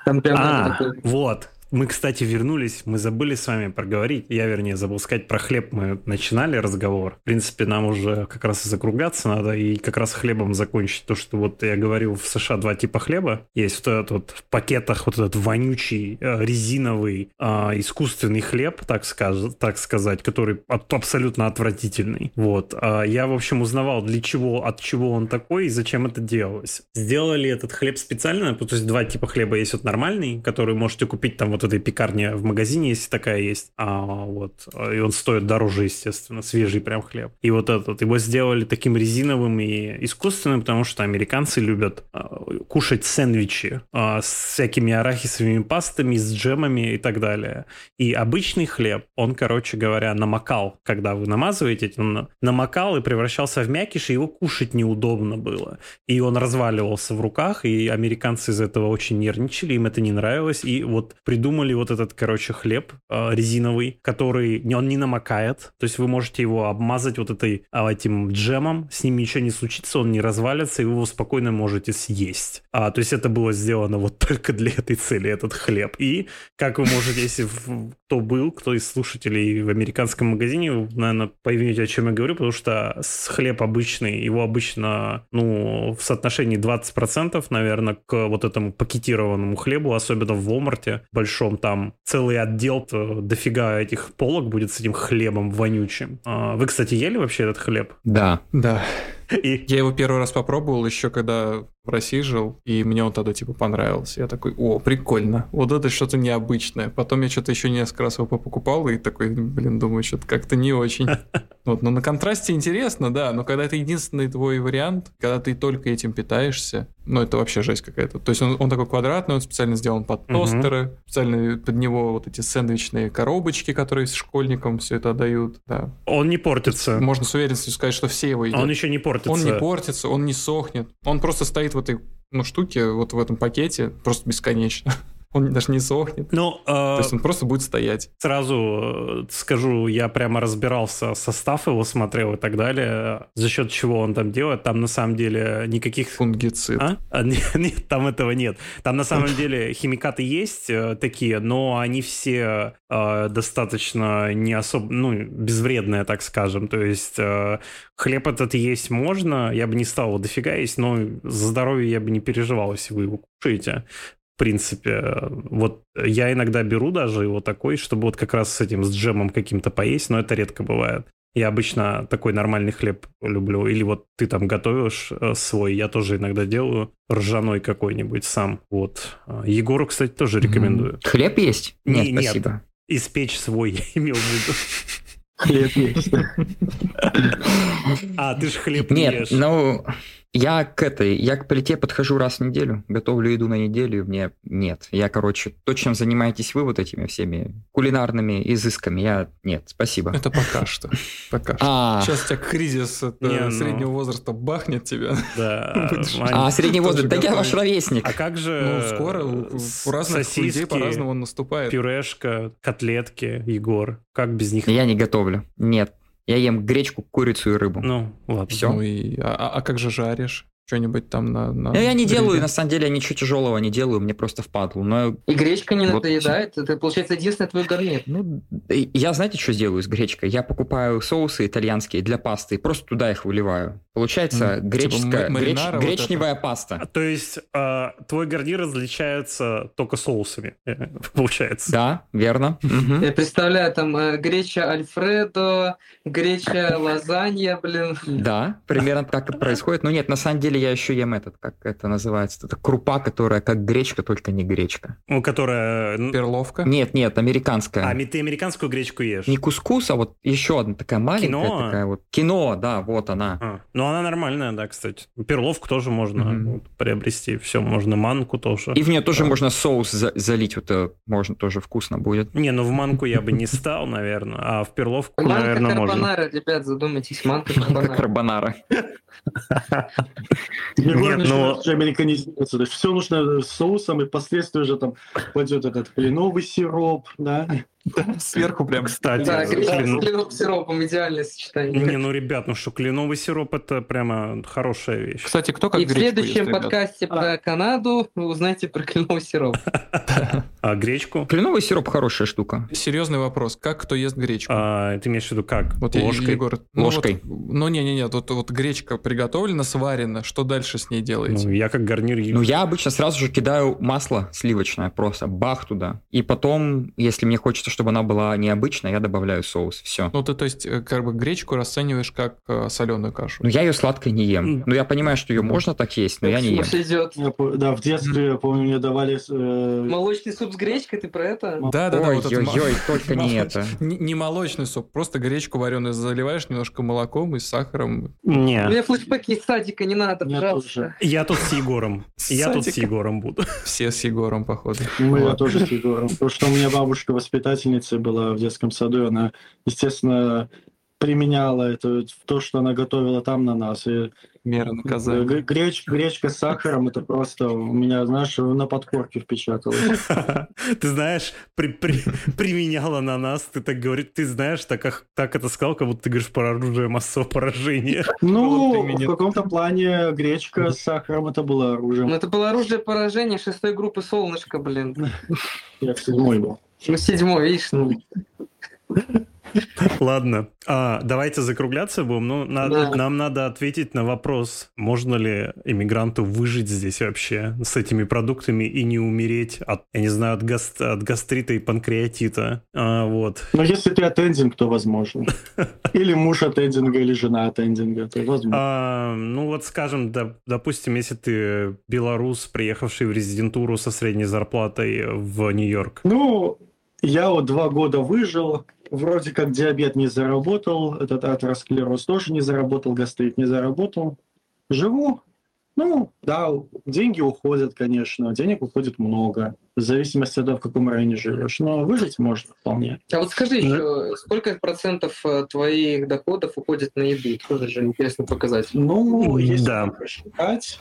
Там прям А, такое. вот. Мы, кстати, вернулись, мы забыли с вами проговорить. Я, вернее, забыл сказать про хлеб. Мы начинали разговор. В принципе, нам уже как раз и закругляться надо, и как раз хлебом закончить. То, что вот я говорил, в США два типа хлеба. Есть вот этот вот в пакетах вот этот вонючий, э, резиновый, а, искусственный хлеб, так, скаж- так сказать, который аб- абсолютно отвратительный. Вот. А Я, в общем, узнавал, для чего, от чего он такой и зачем это делалось. Сделали этот хлеб специально, то есть два типа хлеба есть вот нормальный, который можете купить там вот в этой пекарне в магазине, если такая есть. А вот, и он стоит дороже, естественно, свежий прям хлеб. И вот этот, его сделали таким резиновым и искусственным, потому что американцы любят а, кушать сэндвичи а, с всякими арахисовыми пастами, с джемами и так далее. И обычный хлеб, он, короче говоря, намокал, когда вы намазываете, он намокал и превращался в мякиш, и его кушать неудобно было. И он разваливался в руках, и американцы из этого очень нервничали, им это не нравилось, и вот придумали вот этот, короче, хлеб э, резиновый, который он не намокает, то есть вы можете его обмазать вот этой, а, этим джемом, с ним ничего не случится, он не развалится, и вы его спокойно можете съесть. А, то есть это было сделано вот только для этой цели, этот хлеб. И, как вы можете, если кто был, кто из слушателей в американском магазине, вы, наверное, поймете, о чем я говорю, потому что хлеб обычный, его обычно, ну, в соотношении 20%, наверное, к вот этому пакетированному хлебу, особенно в Walmart большом, там целый отдел, дофига этих полок будет с этим хлебом вонючим. А, Вы, кстати, ели вообще этот хлеб? Да. Да. И Я его первый раз попробовал еще когда в России жил, и мне он тогда типа понравился. Я такой, о, прикольно, вот это что-то необычное. Потом я что-то еще несколько раз его покупал, и такой, блин, думаю, что-то как-то не очень. Вот, но на контрасте интересно, да, но когда это единственный твой вариант, когда ты только этим питаешься, ну это вообще жесть какая-то. То есть он, он такой квадратный, он специально сделан под тостеры, специально под него вот эти сэндвичные коробочки, которые с школьникам все это отдают, да. он не портится. Можно с уверенностью сказать, что все его едят. Он еще не портится. Он не портится, он не сохнет. Он просто стоит в этой ну, штуке, вот в этом пакете, просто бесконечно. Он даже не сохнет. Ну, э, То есть он просто будет стоять. Сразу э, скажу, я прямо разбирался, состав его смотрел и так далее, за счет чего он там делает. Там на самом деле никаких... Фунгицид. А? А, не- Нет, там этого нет. Там на самом деле химикаты есть э, такие, но они все э, достаточно не особо, ну, безвредные, так скажем. То есть э, хлеб этот есть можно, я бы не стал его дофига есть, но за здоровье я бы не переживал, если вы его кушаете. В принципе, вот я иногда беру даже его такой, чтобы вот как раз с этим, с джемом каким-то поесть, но это редко бывает. Я обычно такой нормальный хлеб люблю. Или вот ты там готовишь э, свой, я тоже иногда делаю ржаной какой-нибудь сам. Вот. Егору, кстати, тоже рекомендую. Хлеб есть? Не- Нет, спасибо. Испечь свой, я имел в виду. Хлеб есть. А, ты ж хлеб не Нет, ешь. ну, я к этой, я к плите подхожу раз в неделю, готовлю еду на неделю, мне нет. Я, короче, то, чем занимаетесь вы вот этими всеми кулинарными изысками, я нет, спасибо. Это пока что. Пока что. А, Сейчас у тебя кризис Не, ну. среднего возраста бахнет тебя. Да. А средний возраст, да я ваш ровесник. А как же Ну, скоро у, разных людей сосиски, по-разному наступает. пюрешка, котлетки, Егор? Как без них? Я не готовлю. Нет. Я ем гречку, курицу и рыбу. Ну, ладно. Всё. Ну и, а, а- а как же жаришь? Что-нибудь там на... на Я, я не делаю, гриле? на самом деле, я ничего тяжелого не делаю, мне просто впадлу. Но, И гречка не Вот. надоедает, это, получается, единственный твой гарнир. ну, я знаете, что делаю с гречкой? Я покупаю соусы итальянские для пасты и просто туда их выливаю. Получается М, греческая, типа греч- вот гречневая паста. То есть э, твой гарнир различается только соусами, э, получается. Да, верно. Я представляю, там э, греча альфредо, греча лазанья, блин. Да, примерно так и происходит. Но нет, на самом деле я еще ем этот, как это называется, это крупа, которая как гречка, только не гречка. Ну, которая... Перловка? Нет, нет, американская. А, ты американскую гречку ешь? Не кускус, а вот еще одна такая маленькая, Киноа? такая вот. Кино, да, вот она. А, ну, она нормальная, да, кстати. Перловку тоже можно Мгм. вот, приобрести. Все, можно манку тоже. И в нее тоже Да. можно соус за- залить, вот это можно тоже вкусно будет. Не, ну в манку я бы не стал, наверное, а в перловку, Манка наверное, можно. карбонара, ребят, задумайтесь, манка Как карбонара. карбонара. Егор Нет, ну-. То есть все нужно соусом, и впоследствии уже там пойдет этот кленовый сироп, да. Сверху прям. Кстати, Да, клин- с кленовым сиропом, идеальное сочетание. Не, ну, ребят, ну что, кленовый сироп это прямо хорошая вещь. Кстати, кто как И в следующем ест, ребят? подкасте про Канаду вы узнаете про кленовый сироп. А гречку? Кленовый сироп хорошая штука. Серьезный вопрос. Как кто ест гречку? А, ты имеешь в виду как? Вот Ложкой? Егор, ну Ложкой. вот- Ну, не-не-не, вот, вот гречка приготовлена, сварена, что дальше с ней делаете? Ну, я как гарнир ем. Ну, я обычно сразу же кидаю масло сливочное, просто бах туда. И потом, если мне хочется, чтобы она была необычная, я добавляю соус. Все. Ну, ты, то есть, э, как бы гречку расцениваешь как э, соленую кашу. Но я ее сладкой не ем. М. Ну, я понимаю, что ее можно так есть, но я не ем. идет. Да, в детстве, я помню, мне давали... э, Молочный суп с гречкой, ты про это? Вот это ма- Ой-ой-ой, только не это. Не, молочный суп, просто гречку вареную заливаешь немножко молоком и сахаром. У Не. меня флешбеки из садика, не надо, Я пожалуйста. Я тут с Егором. Я тут с. Егором буду. Все с Егором, походу. Мы тоже с Егором. Потому что у меня бабушка воспитательница была в детском саду, и она, естественно, применяла это то, что она готовила там на нас. И Мера наказания. г- греч- гречка с сахаром, это просто у меня, знаешь, на подкорке впечаталось. Ты знаешь, при- при- применяла на нас, ты так говоришь, ты знаешь, так, так это сказал, как будто ты говоришь про оружие массового поражения. Ну, в каком-то плане гречка с сахаром это было Ну, оружием. это было оружие поражения шестой группы «Солнышко», блин. Я в седьмой был. Ну, седьмой, видишь, ну. Ладно, а, давайте закругляться будем. Ну, на- Да. нам надо ответить на вопрос, можно ли иммигранту выжить здесь вообще с этими продуктами и не умереть от, я не знаю, от, гас- от гастрита и панкреатита. А, вот. Но если ты аттендинг, то возможно. Или муж аттендинга, или жена аттендинга, то возможно. А, ну вот скажем, да, допустим, если ты белорус, приехавший в резидентуру со средней зарплатой в Нью-Йорк. Ну, я вот два года выжил, вроде как диабет не заработал, этот атеросклероз тоже не заработал, гастрит не заработал. Живу, ну, да, деньги уходят, конечно, денег уходит много, в зависимости от того, в каком районе живешь, но выжить можно вполне. А вот скажи еще, сколько процентов э, твоих доходов уходит на еду? Тоже же интересно показать. Ну, если Да. посчитать,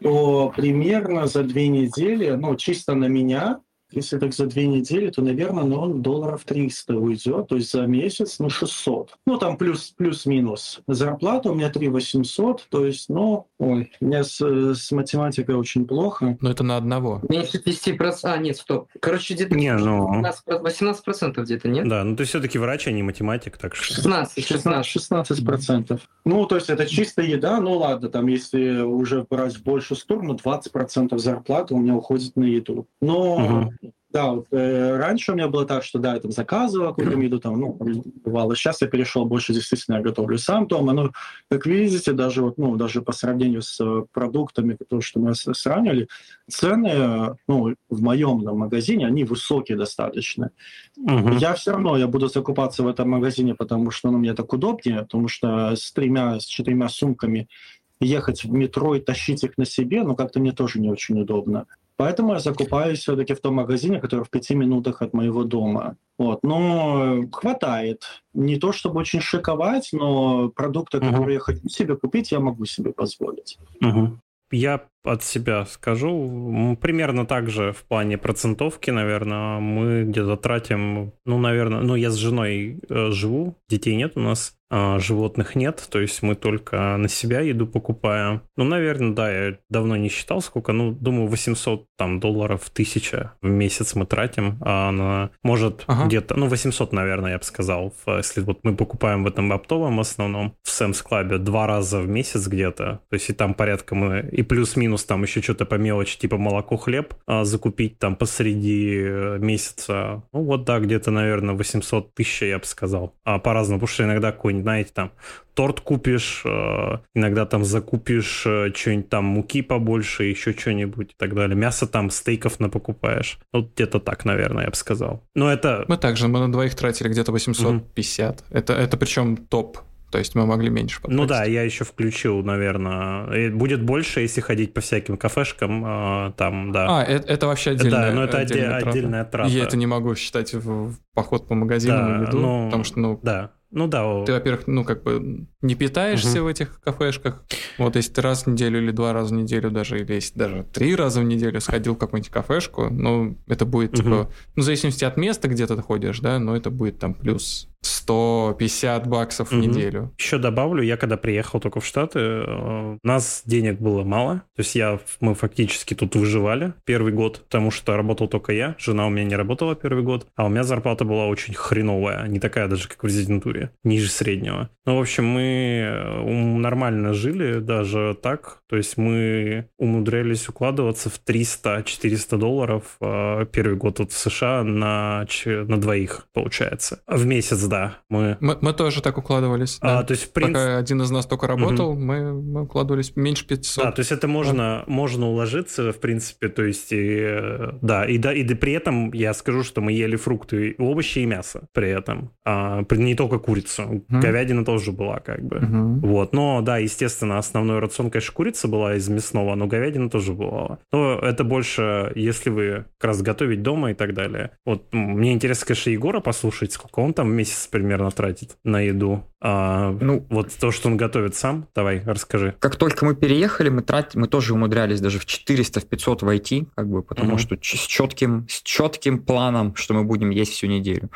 то примерно за две недели, ну, чисто на меня, если так за две недели, то, наверное, ну, долларов 300 уйдет, то есть за месяц, ну, 600. Ну, там плюс, плюс-минус. Зарплата у меня 3 800, то есть, ну, ой, у меня с, с математикой очень плохо. Но это на одного. Меньше 10%. А, нет, стоп. Короче, где-то Не, ну... 18%, 18% где-то, нет? Да, ну ты все-таки врач, а не математик, так что... 16, 16. 16 процентов. Ну, то есть это чистая еда, ну ладно, там если уже брать в большую сторону, 20 процентов зарплаты у меня уходит на еду. Но, Мгм. Да, вот, э, раньше у меня было так, что да, я там заказывал еду, там, ну, бывало. Сейчас я перешел больше, действительно, я готовлю сам дома. Но, как видите, даже вот, ну, даже по сравнению с э, продуктами, то, что мы сравнивали, цены, ну, в моем там, магазине, они высокие достаточно. Мгм. Я все равно я буду закупаться в этом магазине, потому что ну, мне так удобнее, потому что с тремя, с четырьмя сумками ехать в метро и тащить их на себе, ну как-то мне тоже не очень удобно. Поэтому я закупаюсь все-таки в том магазине, который в пяти минутах от моего дома. Вот. Но хватает. Не то чтобы очень шиковать, но продукты, Мгм. которые я хочу себе купить, я могу себе позволить. Мгм. Я от себя скажу. Примерно так же в плане процентовки, наверное, мы где-то тратим, ну, наверное, ну, я с женой э, живу, детей нет у нас, а, животных нет, то есть мы только на себя еду покупаем. Ну, наверное, да, я давно не считал, сколько, ну, думаю, 800 там долларов, 1000 в месяц мы тратим, а на, может, ага. где-то, ну, 800, наверное, я бы сказал, если вот мы покупаем в этом оптовом основном, в Сэмс Клабе два раза в месяц где-то, то есть и там порядка мы, и плюс-минус там еще что-то по мелочи, типа молоко, хлеб а, закупить там посреди э, месяца, ну, вот, да, где-то, наверное, 800 тысяч, я бы сказал, а по-разному, потому что иногда какой-нибудь знаете, там торт купишь, э, иногда там закупишь э, что-нибудь там муки побольше, еще что-нибудь и так далее. Мясо там, стейков на покупаешь. Вот где-то так, наверное, я бы сказал. Но это... Мы также, мы на двоих тратили где-то 850. Угу. Это, это причем топ то есть мы могли меньше потратить. Ну да, я еще включил, наверное. будет больше, если ходить по всяким кафешкам, э, там, да. А, это, это вообще отдельная Да, но это отдельная, трата. отдельная трата. Я это не могу считать в, в поход по магазинам да, еду, ну, потому что, ну... Да, ну да. Ты, во-первых, ну как бы не питаешься угу. в этих кафешках. Вот если ты раз в неделю или два раза в неделю даже, или если даже три раза в неделю сходил в какую-нибудь кафешку, ну это будет угу. типа, ну в зависимости от места, где ты ходишь, да, но это будет там плюс 150 баксов в угу. неделю. Еще добавлю, я когда приехал только в Штаты, э, у нас денег было мало. То есть я, мы фактически тут выживали первый год, потому что работал только я. Жена у меня не работала первый год, а у меня зарплата была очень хреновая. Не такая даже, как в резидентуре, ниже среднего. Ну, в общем, мы э, нормально жили даже так. То есть мы умудрялись укладываться в 300-400 долларов э, первый год вот в США на, на двоих, получается, в месяц да. Мы... Мы, мы тоже так укладывались. А, то есть, в принципе... Пока один из нас только работал, угу. мы, мы укладывались меньше 500. Да, то есть это можно, да. можно уложиться, в принципе, то есть, и, да, и, да, и да, при этом я скажу, что мы ели фрукты, овощи и мясо при этом, а, не только курицу, угу. говядина тоже была как бы, угу. вот, но да, естественно, основной рацион, конечно, курица была из мясного, но говядина тоже была. Но это больше, если вы как раз готовить дома и так далее. Вот мне интересно, конечно, Егора послушать, сколько он там в месяц месяц примерно тратит на еду. А, ну, вот то, что он готовит сам, давай, расскажи. Как только мы переехали, мы тратим, мы тоже умудрялись даже в 400, в 500 войти, как бы, потому угу. что с четким, с четким планом, что мы будем есть всю неделю.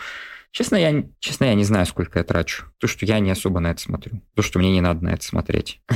Честно я, честно, я не знаю, сколько я трачу. То, что я не особо на это смотрю. То, что мне не надо на это смотреть.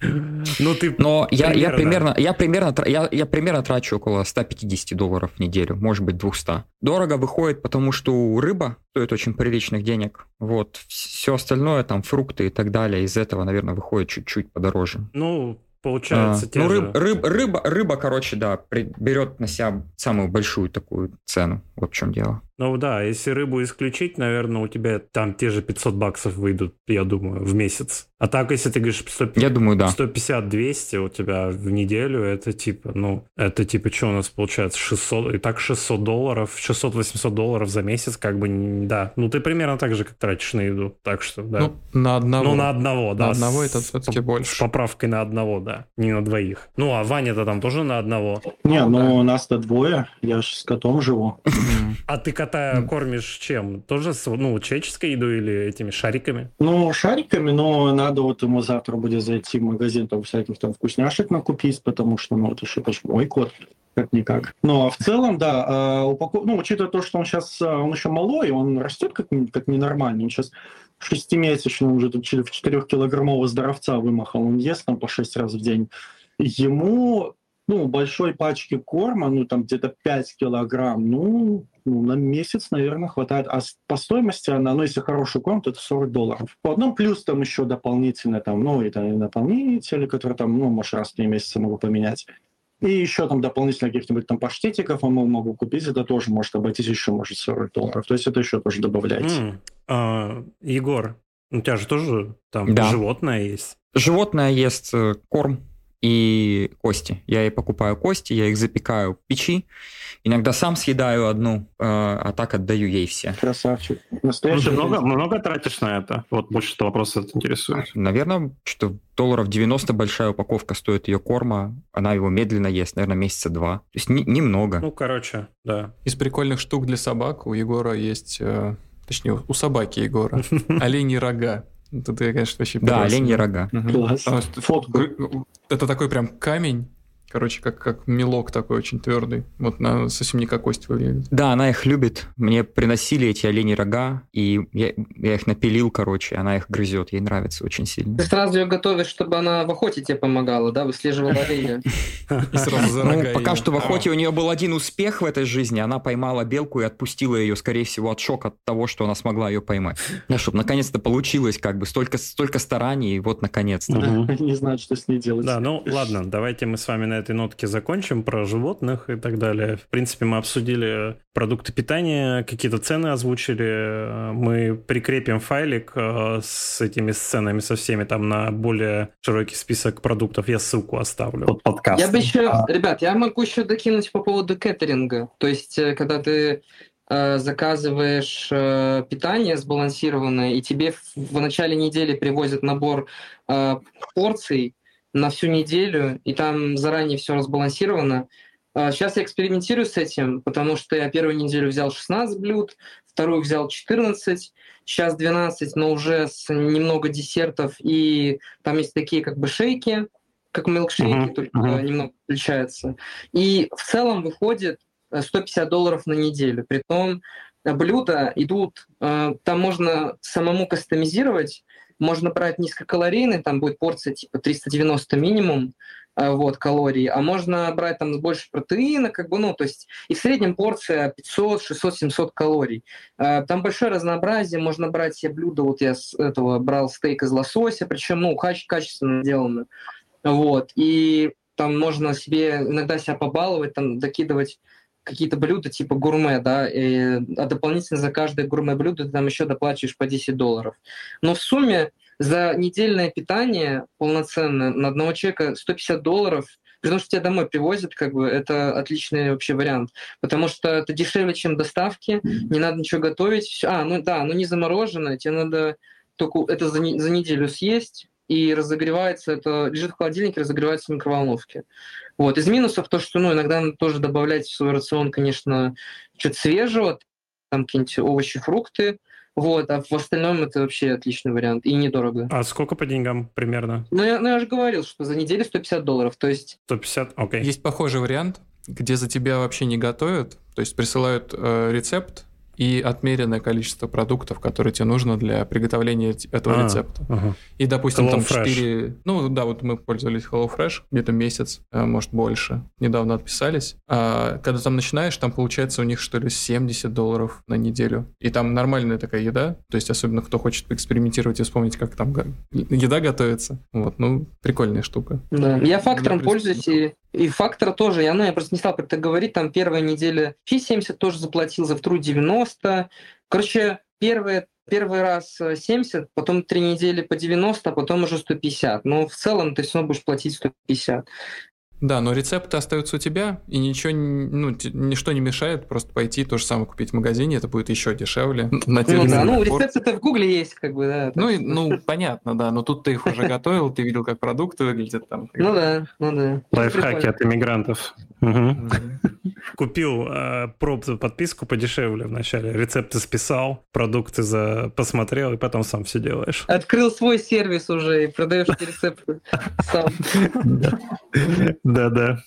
Ну, ты Но я, я примерно, я примерно, я, я примерно трачу около 150 долларов в неделю, может быть 200. Дорого выходит, потому что рыба стоит очень приличных денег. Вот. Все остальное, там, фрукты и так далее, из этого, наверное, выходит чуть-чуть подороже. Ну, получается. А, ну, рыб, рыб, рыба, рыба, короче, да, берет на себя самую большую такую цену. Вот в чем дело. Ну да, если рыбу исключить, наверное, у тебя там те же 500 баксов выйдут, я думаю, в месяц. А так, если ты говоришь 150, я думаю, да. 150-200 у тебя в неделю, это типа, ну, это типа, что у нас получается, 600, и так 600 долларов, 600-800 долларов за месяц, как бы, да. Ну, ты примерно так же, как тратишь на еду, так что, да. Ну, на одного. Ну, на одного, да. На одного это все-таки больше. С поправкой на одного, да, не на двоих. Ну, а Ваня-то там тоже на одного. Не, ну, у нас-то двое, я же с котом живу. А ты кота кормишь чем? Тоже ну, человеческой едой или этими шариками? Ну, шариками, но надо вот ему завтра будет зайти в магазин, там всяких там вкусняшек накупить, потому что, ну, это же мой кот как-никак. Ну, а в целом, да, а, упаков... ну, учитывая то, что он сейчас, а, он еще малой, он растет как, как ненормальный, он сейчас шестимесячный, уже тут в 4-килограммового здоровца вымахал, он ест там по 6 раз в день. Ему ну, большой пачки корма, ну, там где-то 5 килограмм, ну, ну, на месяц, наверное, хватает. А по стоимости она, ну, если хороший корм, то это 40 долларов. По одному плюс там еще дополнительно, там, ну, это наполнители, которые там, ну, может, раз в три месяца могу поменять. И еще там дополнительно каких-нибудь там паштетиков я могу купить, это тоже может обойтись еще, может, 40 долларов. То есть это еще тоже добавляется. Mm. А, Егор, у тебя же тоже там да. животное есть? Животное ест э, корм, и кости. Я ей покупаю кости, я их запекаю в печи. Иногда сам съедаю одну, э, а так отдаю ей все. Красавчик. Настоящий ну, много, много тратишь на это? Вот больше что вопросов интересует. Наверное, что долларов 90 большая упаковка стоит ее корма. Она его медленно ест, наверное, месяца два. То есть не, немного. Ну, короче, да. Из прикольных штук для собак у Егора есть, э, точнее, у собаки Егора, оленьи рога Я, конечно, вообще... Да, оленьи рога. Класс. А, Фотку. гр- Это такой прям камень, короче, как, как мелок такой очень твердый. Вот на, совсем не как кость выглядит. Да, она их любит. Мне приносили эти оленьи рога, и я, я их напилил, короче, она их грызет. Ей нравится очень сильно. Ты сразу ее готовишь, чтобы она в охоте тебе помогала, да? Выслеживала оленя. И сразу за Ну, рога пока что в охоте у нее был один успех в этой жизни. Она поймала белку и отпустила ее, скорее всего, от шока от того, что она смогла ее поймать. Ну, чтобы наконец-то получилось, как бы, столько, столько стараний, и вот наконец-то. Не знаю, что с ней делать. Да, ну ладно, давайте мы с вами на этой нотке закончим про животных и так далее. В принципе, мы обсудили продукты питания, какие-то цены озвучили. Мы прикрепим файлик э, с этими сценами со всеми там на более широкий список продуктов. Я ссылку оставлю под подкастом. Я бы еще, А, ребят, я могу еще докинуть по поводу кеттеринга. То есть, э, когда ты э, заказываешь э, питание сбалансированное, и тебе в, в начале недели привозят набор э, порций на всю неделю, и там заранее все разбалансировано. Э, сейчас я экспериментирую с этим, потому что я первую неделю взял 16 блюд, вторую взял 14, сейчас 12, но уже с немного десертов, и там есть такие как бы шейки, как милкшейки, Мгм, только мгм. немного отличается. И в целом выходит э, 150 долларов на неделю. Притом э, блюда идут, э, там можно самому кастомизировать, можно брать низкокалорийный, там будет порция типа 390 минимум, э, вот, калорий, а можно брать там больше протеина, как бы, ну, то есть, и в среднем порция 500, 600, 700 калорий. Э, Там большое разнообразие, можно брать себе блюда, вот я с этого брал стейк из лосося, причем, ну, каче- качественно сделано. Вот. И там можно себе иногда себя побаловать, там докидывать какие-то блюда типа гурме, да, и, а дополнительно за каждое гурме блюдо ты там еще доплачиваешь по 10 долларов. Но в сумме за недельное питание полноценное на одного человека 150 долларов, при том, что тебя домой привозят, как бы, это отличный вообще вариант. Потому что это дешевле, чем доставки, не надо ничего готовить. А, ну да, ну не замороженное, тебе надо только это за, не- за неделю съесть, и разогревается, это лежит в холодильнике, разогревается в микроволновке. Вот. Из минусов то, что ну, иногда надо тоже добавлять в свой рацион, конечно, что-то свежего, там какие-нибудь овощи, фрукты, вот, а в остальном это вообще отличный вариант и недорого. А сколько по деньгам примерно? Ну, я, ну, я же говорил, что за неделю 150 долларов, то есть 150? Окей. Есть похожий вариант, где за тебя вообще не готовят, то есть присылают э, рецепт и отмеренное количество продуктов, которые тебе нужно для приготовления этого А, рецепта. ага. И, допустим, там HelloFresh. 4... Ну, да, вот мы пользовались HelloFresh где-то месяц, э, может, больше. Недавно отписались. А когда там начинаешь, там получается у них, что ли, 70 долларов на неделю. И там нормальная такая еда. То есть, особенно кто хочет поэкспериментировать и вспомнить, как там еда готовится. Вот, ну, прикольная штука. Да. Я фактором пользуюсь, и, и фактора тоже. Я, ну, я просто не стал про это говорить. Там первая неделя фи 70 тоже заплатил, за вторую 90. Короче, первые, первый раз э, 70, потом три недели по 90, а потом уже 150. Но в целом ты все равно будешь платить 150. Да, но рецепты остаются у тебя, и ничего, ну, ничто не мешает просто пойти то же самое купить в магазине, это будет еще дешевле. На Ну да, ну рецепты-то в Гугле есть, как бы, да. Ну, и- ну, понятно, да, но тут ты их уже готовил, ты видел, как продукты выглядят там. Ну да, ну да. Лайфхаки от иммигрантов. Купил э, пробную подписку подешевле вначале, рецепты списал, продукты за посмотрел, и потом сам все делаешь. Открыл свой сервис уже и продаешь эти рецепты сам. Да-да.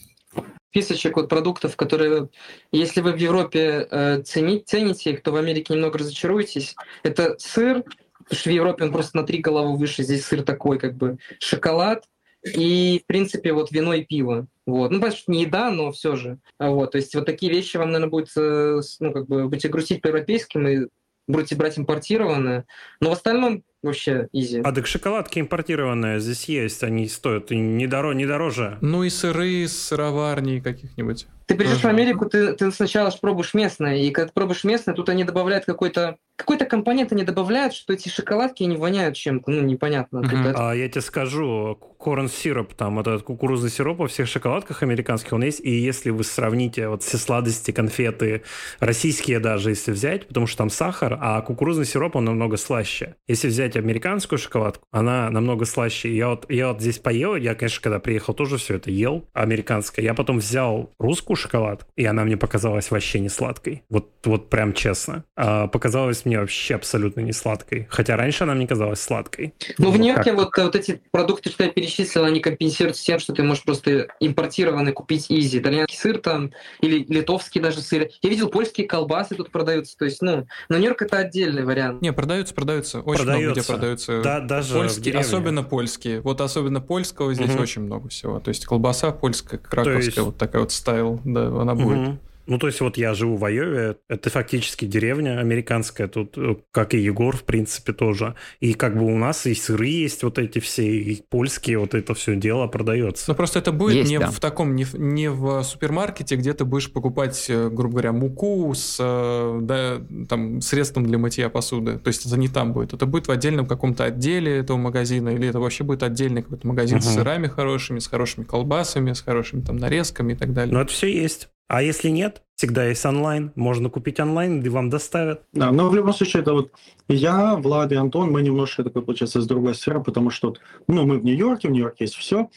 списочек вот продуктов, которые, если вы в Европе э, цени- цените их, то в Америке немного разочаруетесь. Это сыр, потому что в Европе он просто на три головы выше, здесь сыр такой, как бы шоколад и, в принципе, вот вино и пиво. Вот. Ну, что не еда, но все же. Вот. То есть вот такие вещи вам, наверное, будет, э, ну, как бы, будете грустить по европейским и будете брать импортированное. Но в остальном вообще изи. А так шоколадки импортированные здесь есть, они стоят и не, доро- не дороже. Ну и сыры из сыроварней каких-нибудь. Ты приезжаешь в. Америку, ты, ты сначала пробуешь местное, и когда пробуешь местное, тут они добавляют какой-то какой-то компонент они добавляют, что эти шоколадки они воняют чем-то, ну непонятно. Мгм. А я тебе скажу, корн сироп, там этот кукурузный сироп во всех шоколадках американских он есть, и если вы сравните вот все сладости, конфеты, российские даже, если взять, потому что там сахар, а кукурузный сироп, он намного слаще. Если взять американскую шоколадку, она намного слаще. Я вот, я вот здесь поел, я, конечно, когда приехал, тоже все это ел, американское. Я потом взял русскую шоколадку, и она мне показалась вообще не сладкой. Вот, вот прям честно. А, показалась мне вообще абсолютно не сладкой. Хотя раньше она мне казалась сладкой. Ну, в Нью-Йорке как- вот, вот эти продукты, что я перечислил, они компенсируются тем, что ты можешь просто импортированный купить изи. Итальянский сыр там, или литовский даже сыр. Я видел польские колбасы тут продаются. То есть, ну, но Нью-Йорк это отдельный вариант. Не, продаются, продаются. Очень много где Продается. продаются. Да, даже в польские, особенно польские. Вот особенно польского здесь Мгм. очень много всего. То есть колбаса польская, краковская, есть- вот такая вот стайл, да, она будет. Мгм. Ну, то есть вот я живу в Айове, это фактически деревня американская, тут, э, как и Егор, в принципе, тоже. И как бы у нас и сыры есть вот эти все, и польские, вот это все дело продается. Ну просто это будет Есть, не да. в таком, не в, не в супермаркете, где ты будешь покупать, э, грубо говоря, муку с э, да, там, средством для мытья посуды. То есть это не там будет. Это будет в отдельном каком-то отделе этого магазина, или это вообще будет отдельный какой-то магазин с Мгм. сырами хорошими, с хорошими колбасами, с хорошими там нарезками и так далее. Но это все есть. А если нет, всегда есть онлайн. Можно купить онлайн, и вам доставят. Да, но в любом случае, это вот я, Влад и Антон, мы немножко такой, получается, с другой сферы, потому что, ну, мы в Нью-Йорке, в Нью-Йорке есть все.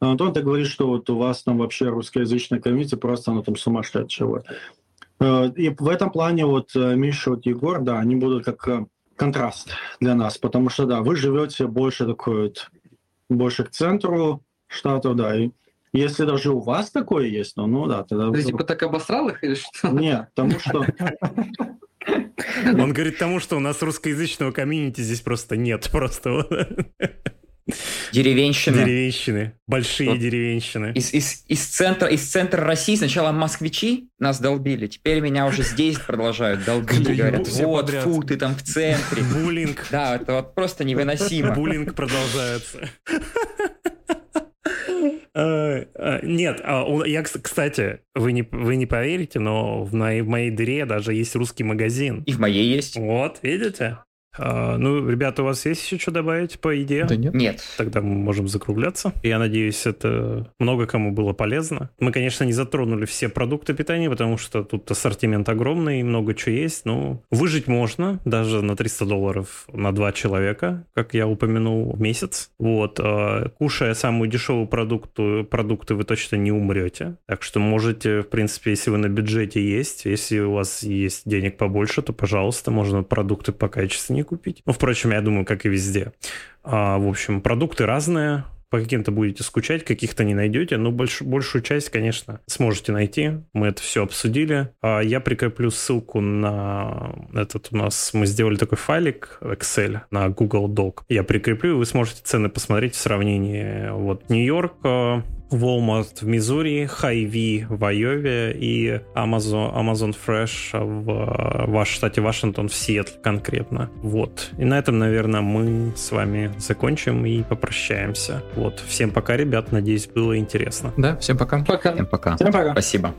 А Антон так говорит, что вот у вас там вообще русскоязычная комьюнити, просто оно там сумасшедшее. Э, И в этом плане вот э, Миша, вот Егор, да, они будут как э, контраст для нас, потому что, да, вы живете больше такой вот, больше к центру штатов, да, и если даже у вас такое есть, ну, ну да, тогда... Ты типа так обосрал их или что? Нет, потому что... Он говорит тому, что у нас русскоязычного комьюнити здесь просто нет. Просто вот Деревенщина. деревенщины. Большие Вот. деревенщины. Из, из, из, центра, из центра России сначала москвичи нас долбили, теперь меня уже здесь продолжают долбить. Говорят, вот, фу, ты там в центре. Буллинг. Да, это вот просто невыносимо. Буллинг продолжается. Э, э, Нет, а я, кс- кстати, вы не, вы не поверите, но в моей, в моей дыре даже есть русский магазин. И в моей есть. Вот, видите? А, ну, ребята, у вас есть еще что добавить по еде? Да нет. Нет. Тогда мы можем закругляться. Я надеюсь, это много кому было полезно. Мы, конечно, не затронули все продукты питания, потому что тут ассортимент огромный, много чего есть. Но выжить можно даже на 300 долларов на два человека, как я упомянул, в месяц. Вот. а, Кушая самую дешевую продукту, продукты, вы точно не умрете. Так что можете, в принципе, если вы на бюджете есть, если у вас есть денег побольше, то, пожалуйста, можно продукты покачественнее купить. Ну, впрочем, я думаю, как и везде. А, в общем, продукты разные. По каким-то будете скучать, каких-то не найдете, но больш, большую часть, конечно, сможете найти. Мы это все обсудили. А я прикреплю ссылку на этот у нас... Мы сделали такой файлик Excel на Google Doc. Я прикреплю, и вы сможете цены посмотреть в сравнении. Вот Нью-Йорк, Walmart в Миссури, Hy-Vee в Айове и Amazon, Amazon Fresh в, э, в штате Вашингтон в Сиэтле конкретно. Вот. И на этом, наверное, мы с вами закончим и попрощаемся. Вот. Всем пока, ребят. Надеюсь, было интересно. Да, всем пока. Пока. Всем пока. Всем пока. Спасибо.